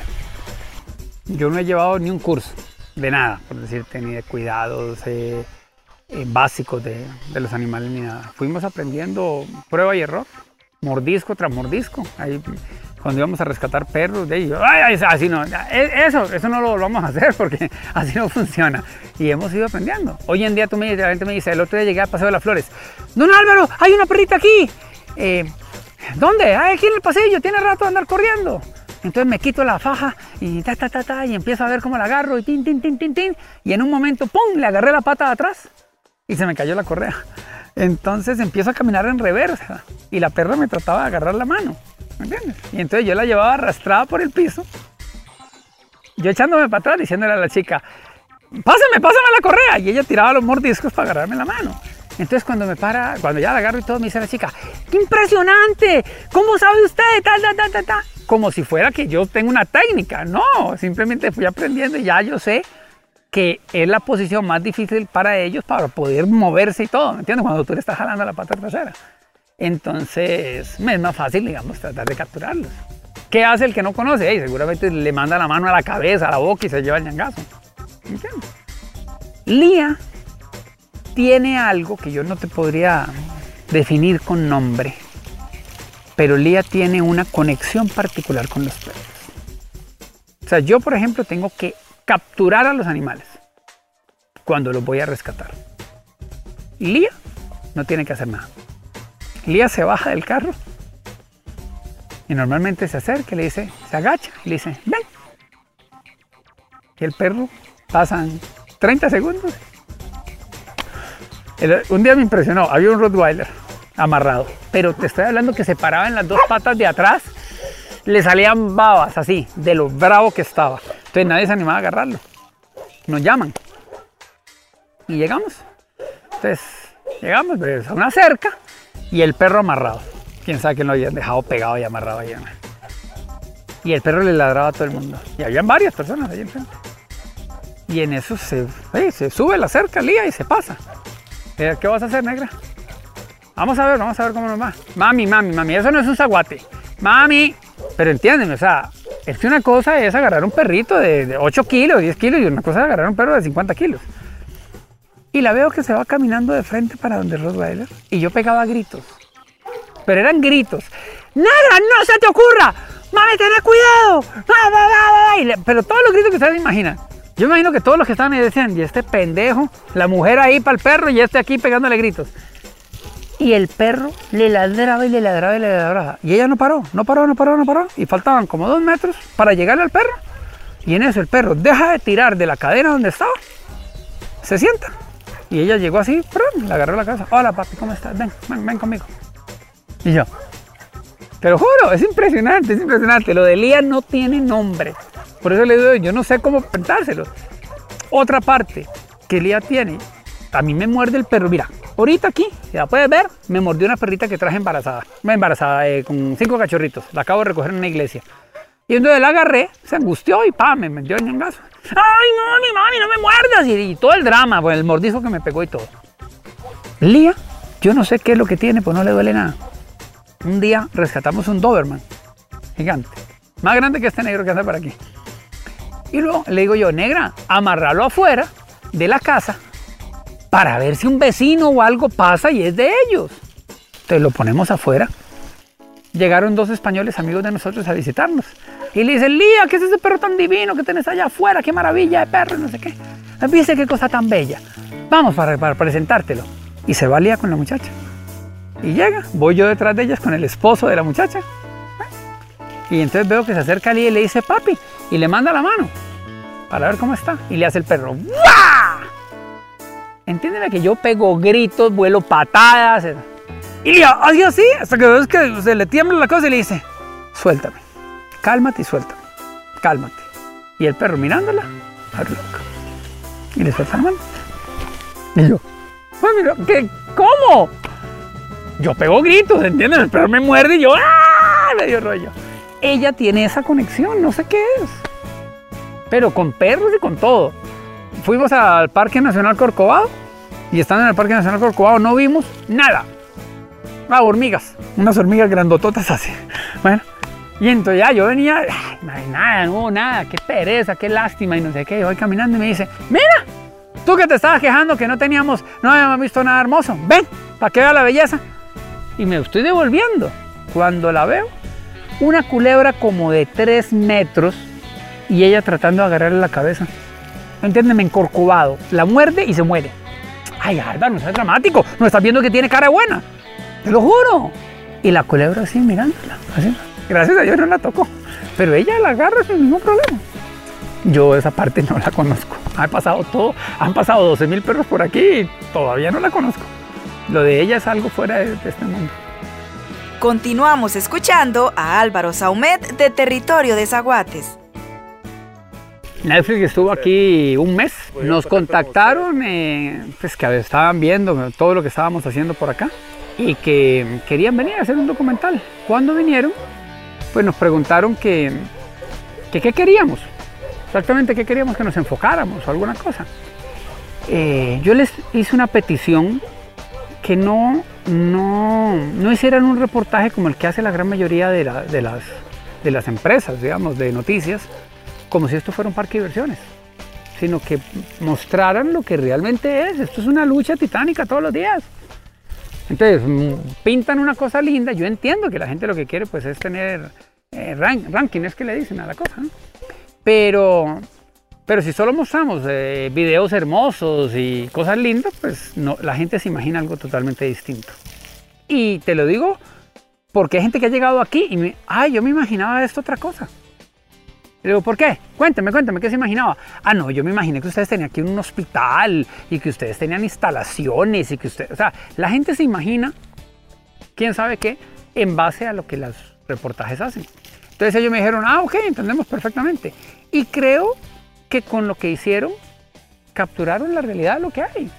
Yo no he llevado ni un curso de nada, por decirte, ni de cuidados eh, eh, básicos de, los animales ni nada. Fuimos aprendiendo prueba y error, mordisco tras mordisco. Ahí, cuando íbamos a rescatar perros, de ahí, ay, así no, e, eso, eso no lo vamos a hacer porque así no funciona. Y hemos ido aprendiendo. Hoy en día tú me, la me dice, el otro día llegué a Paseo de las Flores, Don Álvaro, hay una perrita aquí. Eh, ¿Dónde? Aquí en el pasillo, tiene rato de andar corriendo. Entonces me quito la faja y ta, ta, ta, ta, y empiezo a ver cómo la agarro y tin, tin, tin, tin, tin. Y en un momento, ¡pum!, le agarré la pata de atrás y se me cayó la correa. Entonces empiezo a caminar en reversa y la perra me trataba de agarrar la mano, ¿me entiendes? Y entonces yo la llevaba arrastrada por el piso, yo echándome para atrás diciéndole a la chica, pásame, pásame la correa. Y ella tiraba los mordiscos para agarrarme la mano. Entonces cuando me para, cuando ya la agarro y todo, me dice la chica, ¡qué impresionante! ¿Cómo sabe usted? Ta, ta, ta, ta, ta. Como si fuera que yo tengo una técnica. No, simplemente fui aprendiendo y ya yo sé que es la posición más difícil para ellos para poder moverse y todo, ¿me entiendes? Cuando tú le estás jalando la pata trasera. Entonces, me es más fácil, digamos, tratar de capturarlos. ¿Qué hace el que no conoce? Hey, seguramente le manda la mano a la cabeza, a la boca y se lleva el ñangazo. ¿Me entiendes? Lía tiene algo que yo no te podría definir con nombre, pero Lía tiene una conexión particular con los perros. O sea, yo por ejemplo tengo que capturar a los animales cuando los voy a rescatar. Lía no tiene que hacer nada. Lía se baja del carro y normalmente se acerca y le dice, se agacha y le dice, ven. Y el perro pasan 30 segundos un día me impresionó, había un Rottweiler amarrado, pero te estoy hablando que se paraba en las dos patas de atrás, le salían babas así, de lo bravo que estaba. Entonces nadie se animaba a agarrarlo. Nos llaman. Y llegamos. Entonces, llegamos pues, a una cerca y el perro amarrado. Quién sabe que lo habían dejado pegado y amarrado allá. Y el perro le ladraba a todo el mundo. Y habían varias personas allí enfrente. Y en eso se, se sube la cerca, lía y se pasa. ¿Qué vas a hacer, negra? Vamos a ver, vamos a ver cómo nos va. Mami, mami, mami, eso no es un zaguate. Mami, pero entiéndeme, o sea, es que una cosa es agarrar un perrito de, 8 kilos, 10 kilos, y una cosa es agarrar un perro de 50 kilos. Y la veo que se va caminando de frente para donde Rottweiler, y yo pegaba gritos. Pero eran gritos. ¡Negra, no se te ocurra! ¡Mami, ten cuidado! Pero todos los gritos que ustedes imaginan. Yo imagino que todos los que estaban ahí decían, y este pendejo, la mujer ahí para el perro y este aquí pegándole gritos. Y el perro le ladraba y le ladraba y le ladraba. Y ella no paró, no paró, no paró, no paró. Y faltaban como dos metros para llegarle al perro. Y en eso el perro deja de tirar de la cadena donde estaba. Se sienta. Y ella llegó así, le agarró la casa. Hola papi, ¿cómo estás? Ven, ven, ven conmigo. Y yo, te lo juro, es impresionante, es impresionante. Lo de Lía no tiene nombre. Por eso le digo, yo no sé cómo pensárselo. Otra parte que Lía tiene, a mí me muerde el perro. Mira, ahorita aquí, ya puedes ver, me mordió una perrita que traje embarazada. Embarazada, eh, con cinco cachorritos. La acabo de recoger en una iglesia. Y entonces la agarré, se angustió y pa, me metió en un gaso. ¡Ay, mami, mami, no me muerdas! Y, todo el drama, pues el mordisco que me pegó y todo. Lía, yo no sé qué es lo que tiene, pues no le duele nada. Un día rescatamos un Doberman, gigante, más grande que este negro que anda por aquí. Y luego le digo yo, negra, amarrarlo afuera de la casa para ver si un vecino o algo pasa y es de ellos. Entonces lo ponemos afuera. Llegaron dos españoles amigos de nosotros a visitarnos. Y le dicen, Lía, ¿qué es ese perro tan divino que tenés allá afuera? ¡Qué maravilla de perro! No sé qué. Dice qué cosa tan bella. Vamos para, para presentártelo. Y se va Lía con la muchacha. Y llega, voy yo detrás de ellas con el esposo de la muchacha. Y entonces veo que se acerca Lía y le dice, papi, y le manda la mano para ver cómo está. Y le hace el perro. ¡Wah! Entiéndeme que yo pego gritos, vuelo patadas. Y le así así, hasta que ves que se le tiembla la cosa y le dice, suéltame, cálmate y suéltame, cálmate. Y el perro mirándola, loca. Y le suelta la mano. Y yo, ¿qué? ¿Cómo? Yo pego gritos, ¿entiendes? El perro me muerde y yo, ¡ah! Me dio rollo ella tiene esa conexión, no sé qué es. Pero con perros y con todo. Fuimos al Parque Nacional Corcovado Y estando en el Parque Nacional Corcovado no vimos nada. Ah, hormigas, unas hormigas grandototas así. Bueno, y entonces ya yo venía, no hay nada, no hubo nada, qué pereza, qué lástima y no sé qué. Yo voy caminando y me dice, mira, tú que te estabas quejando que no teníamos, no habíamos visto nada hermoso, ven, para que vea la belleza. Y me estoy devolviendo. Cuando la veo, una culebra como de 3 metros y ella tratando de agarrarle la cabeza. Entiéndeme, encorcovado. La muerde y se muere. Ay, Álvaro, no es dramático. No estás viendo que tiene cara buena. Te lo juro. Y la culebra así mirándola. Así. Gracias a Dios no la tocó. Pero ella la agarra sin ningún problema. Yo esa parte no la conozco. Ha pasado todo. Han pasado 12 mil perros por aquí y todavía no la conozco. Lo de ella es algo fuera de, de este mundo. Continuamos escuchando a Álvaro Saumet de Territorio de Zaguates. Netflix estuvo aquí un mes. Nos contactaron, eh, pues que estaban viendo todo lo que estábamos haciendo por acá y que querían venir a hacer un documental. Cuando vinieron, pues nos preguntaron que, que qué queríamos, exactamente qué queríamos que nos enfocáramos o alguna cosa. Eh, yo les hice una petición que no, no, no hicieran un reportaje como el que hace la gran mayoría de, la- de las, de las empresas, digamos, de noticias, como si esto fuera un parque de diversiones, sino que mostraran lo que realmente es. Esto es una lucha titánica todos los días. Entonces, mm, pintan una cosa linda. Yo entiendo que la gente lo que quiere pues es tener eh, rank- ranking, es que le dicen a la cosa. Pero, pero si solo mostramos eh, videos hermosos y cosas lindas, pues no, la gente se imagina algo totalmente distinto. Y te lo digo porque hay gente que ha llegado aquí y me, ay, yo me imaginaba esto otra cosa. Le digo, ¿por qué? Cuénteme, cuénteme, ¿qué se imaginaba? Ah, no, yo me imaginé que ustedes tenían aquí un hospital y que ustedes tenían instalaciones y que ustedes, o sea, la gente se imagina, quién sabe qué, en base a lo que los reportajes hacen. Entonces ellos me dijeron, ah, ok, entendemos perfectamente. Y creo que con lo que hicieron, capturaron la realidad de lo que hay.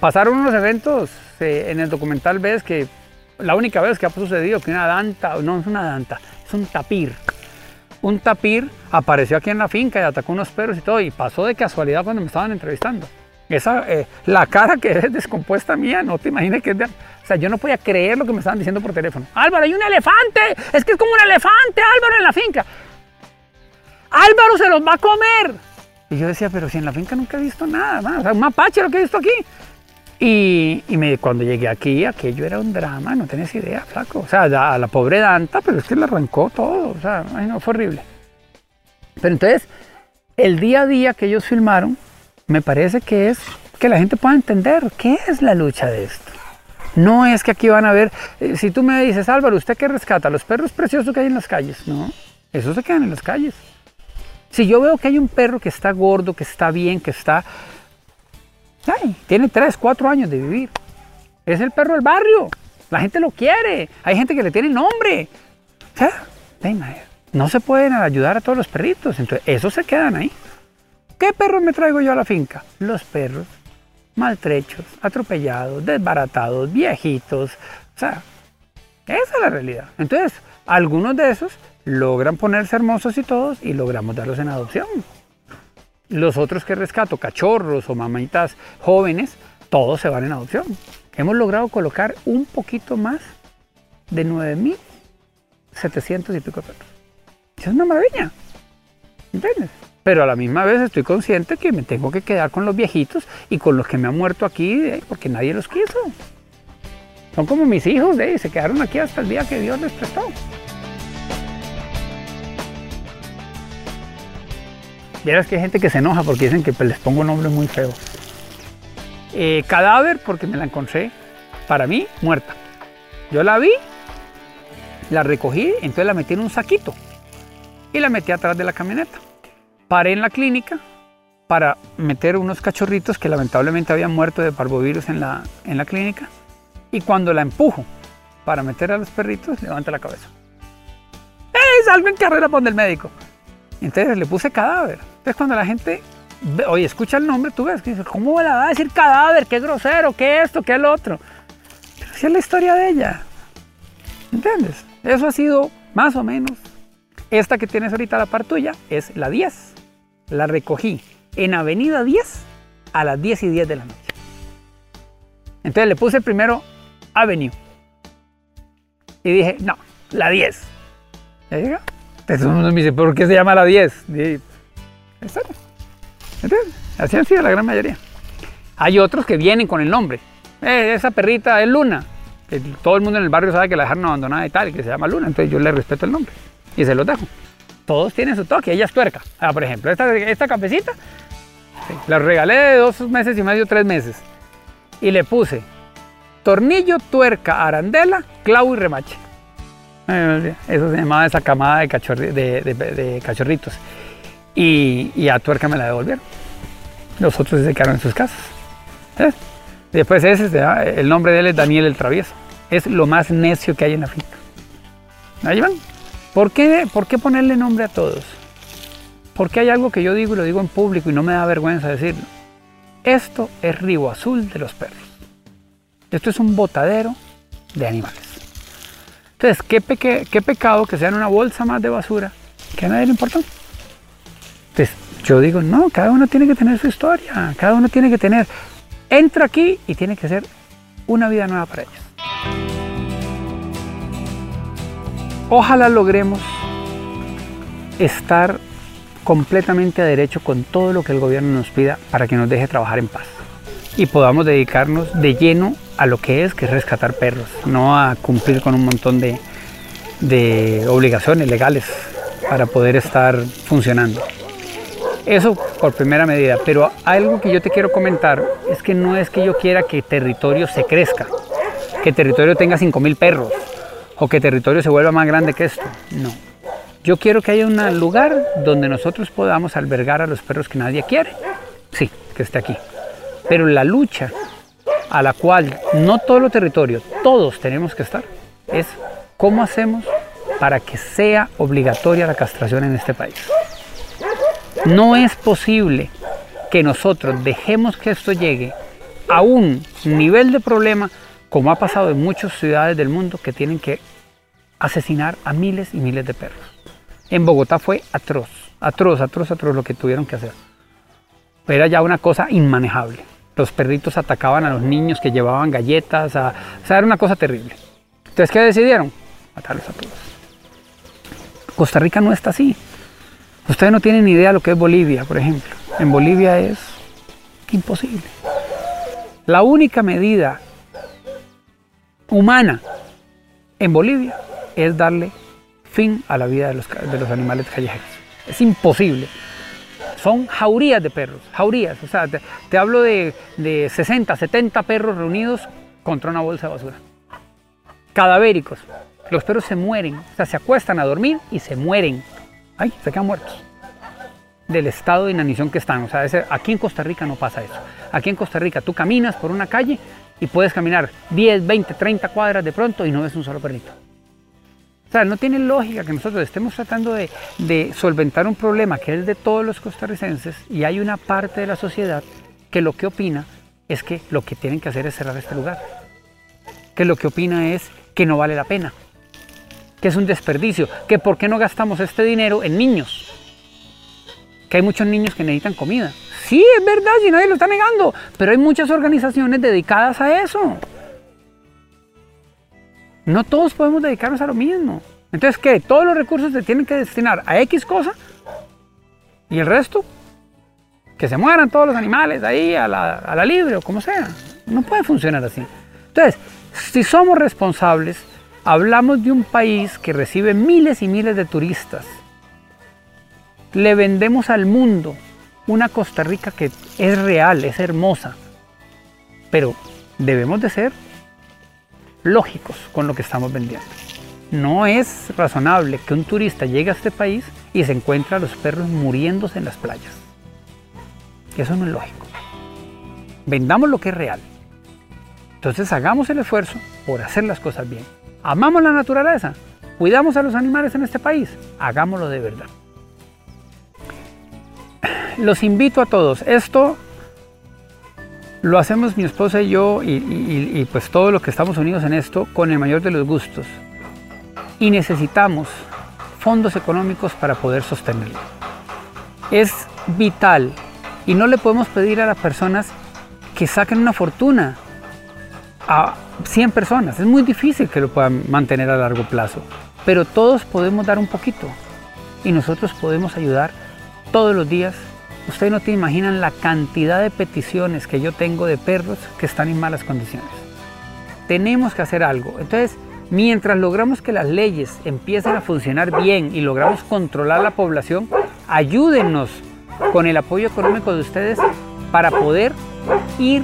Pasaron unos eventos eh, en el documental, ves que la única vez que ha sucedido que una danta, no es una danta, es un tapir. Un tapir apareció aquí en la finca y atacó unos perros y todo, y pasó de casualidad cuando me estaban entrevistando. Esa, eh, la cara que es descompuesta mía, no te imagines que es de... O sea, yo no podía creer lo que me estaban diciendo por teléfono. Álvaro, hay un elefante, es que es como un elefante, Álvaro, en la finca. Álvaro se los va a comer. Y yo decía, pero si en la finca nunca he visto nada, man, o sea, un mapache lo que he visto aquí. Y, y me, cuando llegué aquí, aquello era un drama, no tenés idea, flaco. O sea, a la pobre Danta, pero es que le arrancó todo, o sea, no, fue horrible. Pero entonces, el día a día que ellos filmaron, me parece que es que la gente pueda entender qué es la lucha de esto. No es que aquí van a ver, eh, si tú me dices, Álvaro, ¿usted qué rescata? Los perros preciosos que hay en las calles. No, esos se quedan en las calles. Si yo veo que hay un perro que está gordo, que está bien, que está... Tiene 3, 4 años de vivir. Es el perro del barrio. La gente lo quiere. Hay gente que le tiene nombre. O sea, no se pueden ayudar a todos los perritos. Entonces, esos se quedan ahí. ¿Qué perros me traigo yo a la finca? Los perros maltrechos, atropellados, desbaratados, viejitos. O sea, esa es la realidad. Entonces, algunos de esos logran ponerse hermosos y todos y logramos darlos en adopción. Los otros que rescato, cachorros o mamitas jóvenes, todos se van en adopción. Hemos logrado colocar un poquito más de 9.700 y pico de perros. Es una maravilla. ¿Entiendes? Pero a la misma vez estoy consciente que me tengo que quedar con los viejitos y con los que me han muerto aquí eh, porque nadie los quiso. Son como mis hijos, eh, se quedaron aquí hasta el día que Dios les prestó. Vieras que hay gente que se enoja porque dicen que pues, les pongo nombres muy feos. Eh, cadáver porque me la encontré, para mí, muerta. Yo la vi, la recogí, entonces la metí en un saquito y la metí atrás de la camioneta. Paré en la clínica para meter unos cachorritos que lamentablemente habían muerto de parvovirus en la, en la clínica. Y cuando la empujo para meter a los perritos, levanta la cabeza. ¡Eh! Salgo en carrera por el médico. Entonces le puse cadáver. Entonces cuando la gente, ve- escucha el nombre, tú ves que dice, ¿cómo le va a decir cadáver? ¿Qué grosero? ¿Qué esto? ¿Qué el otro? Pero si es la historia de ella. ¿Entiendes? Eso ha sido más o menos. Esta que tienes ahorita, la par tuya, es la 10. La recogí en Avenida 10 a las 10 y 10 de la noche. Entonces le puse primero Avenue. Y dije, no, la 10. ¿Ya llega? Entonces el mundo me dice, ¿por qué se llama la 10? Y, Así han sido la gran mayoría. Hay otros que vienen con el nombre. Eh, esa perrita es Luna. todo el mundo en el barrio sabe que la dejaron abandonada y tal, que se llama Luna. Entonces yo le respeto el nombre y se los dejo. Todos tienen su toque. Ella es tuerca. Ah, por ejemplo, esta, esta la regalé de dos meses y medio, tres meses. Y le puse tornillo, tuerca, arandela, clavo y remache. Eso se llamaba esa camada de, cachorritos. Y, a tuerca me la devolvieron. Los otros se quedaron en sus casas. ¿Eh? Después ese, el nombre de él es Daniel el Travieso. Es lo más necio que hay en la finca. Ahí van. ¿Por qué, ¿Por qué ponerle nombre a todos? Porque hay algo que yo digo y lo digo en público y no me da vergüenza decirlo. Esto es Río Azul de los perros. Esto es un botadero de animales. Entonces, ¿qué, qué pecado que sea en una bolsa más de basura que a nadie le importa? Entonces, yo digo, no, cada uno tiene que tener su historia, cada uno tiene que tener, entra aquí y tiene que ser una vida nueva para ellos. Ojalá logremos estar completamente a derecho con todo lo que el gobierno nos pida para que nos deje trabajar en paz y podamos dedicarnos de lleno a lo que es, que es rescatar perros, no a cumplir con un montón de, de obligaciones legales para poder estar funcionando. Eso por primera medida, pero algo que yo te quiero comentar es que no es que yo quiera que territorio se crezca, que territorio tenga 5.000 perros o que territorio se vuelva más grande que esto, no. Yo quiero que haya un lugar donde nosotros podamos albergar a los perros que nadie quiere, sí, que esté aquí. Pero la lucha a la cual no todo el territorio, todos tenemos que estar, es cómo hacemos para que sea obligatoria la castración en este país. No es posible que nosotros dejemos que esto llegue a un nivel de problema como ha pasado en muchas ciudades del mundo que tienen que asesinar a miles y miles de perros. En Bogotá fue atroz, atroz, atroz, atroz lo que tuvieron que hacer. Era ya una cosa inmanejable. Los perritos atacaban a los niños que llevaban galletas, o sea, era una cosa terrible. Entonces, ¿qué decidieron? Matarlos a todos. Costa Rica no está así. Ustedes no tienen ni idea de lo que es Bolivia, por ejemplo. En Bolivia es imposible. La única medida humana en Bolivia es darle fin a la vida de los, animales callejeros. Es imposible. Son jaurías de perros, jaurías. O sea, te, hablo de, de 60, 70 perros reunidos contra una bolsa de basura. Cadavéricos. Los perros se mueren, o sea, se acuestan a dormir y se mueren. Ay, se quedan muertos. Del estado de inanición que están. O sea, aquí en Costa Rica no pasa eso. Aquí en Costa Rica tú caminas por una calle y puedes caminar 10, 20, 30 cuadras de pronto y no ves un solo perrito. O sea, no tiene lógica que nosotros estemos tratando de, solventar un problema que es de todos los costarricenses y hay una parte de la sociedad que lo que opina es que lo que tienen que hacer es cerrar este lugar. Que lo que opina es que no vale la pena que es un desperdicio, que por qué no gastamos este dinero en niños, que hay muchos niños que necesitan comida. Sí, es verdad, y nadie lo está negando, pero hay muchas organizaciones dedicadas a eso. No todos podemos dedicarnos a lo mismo. Entonces, ¿qué? Todos los recursos se tienen que destinar a X cosa y el resto, que se mueran todos los animales ahí a la, a la libre o como sea. No puede funcionar así. Entonces, si somos responsables, Hablamos de un país que recibe miles y miles de turistas. Le vendemos al mundo una Costa Rica que es real, es hermosa. Pero debemos de ser lógicos con lo que estamos vendiendo. No es razonable que un turista llegue a este país y se encuentre a los perros muriéndose en las playas. Eso no es lógico. Vendamos lo que es real. Entonces hagamos el esfuerzo por hacer las cosas bien. Amamos la naturaleza, cuidamos a los animales en este país, hagámoslo de verdad. Los invito a todos, esto lo hacemos mi esposa y yo y, pues todos los que estamos unidos en esto con el mayor de los gustos. Y necesitamos fondos económicos para poder sostenerlo. Es vital y no le podemos pedir a las personas que saquen una fortuna a 100 personas. Es muy difícil que lo puedan mantener a largo plazo, pero todos podemos dar un poquito y nosotros podemos ayudar todos los días. Ustedes no te imaginan la cantidad de peticiones que yo tengo de perros que están en malas condiciones. Tenemos que hacer algo. Entonces, mientras logramos que las leyes empiecen a funcionar bien y logramos controlar la población, ayúdennos con el apoyo económico de ustedes para poder ir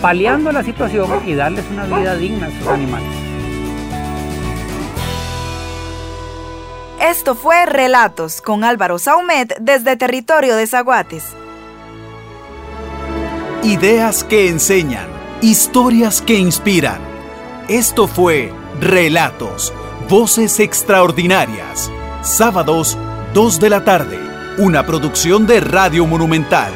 paliando la situación y darles una vida digna a sus animales. Esto fue Relatos con Álvaro Saumet desde territorio de Zaguates. Ideas que enseñan, historias que inspiran. Esto fue Relatos, Voces Extraordinarias. Sábados, 2 de la tarde. Una producción de Radio Monumental.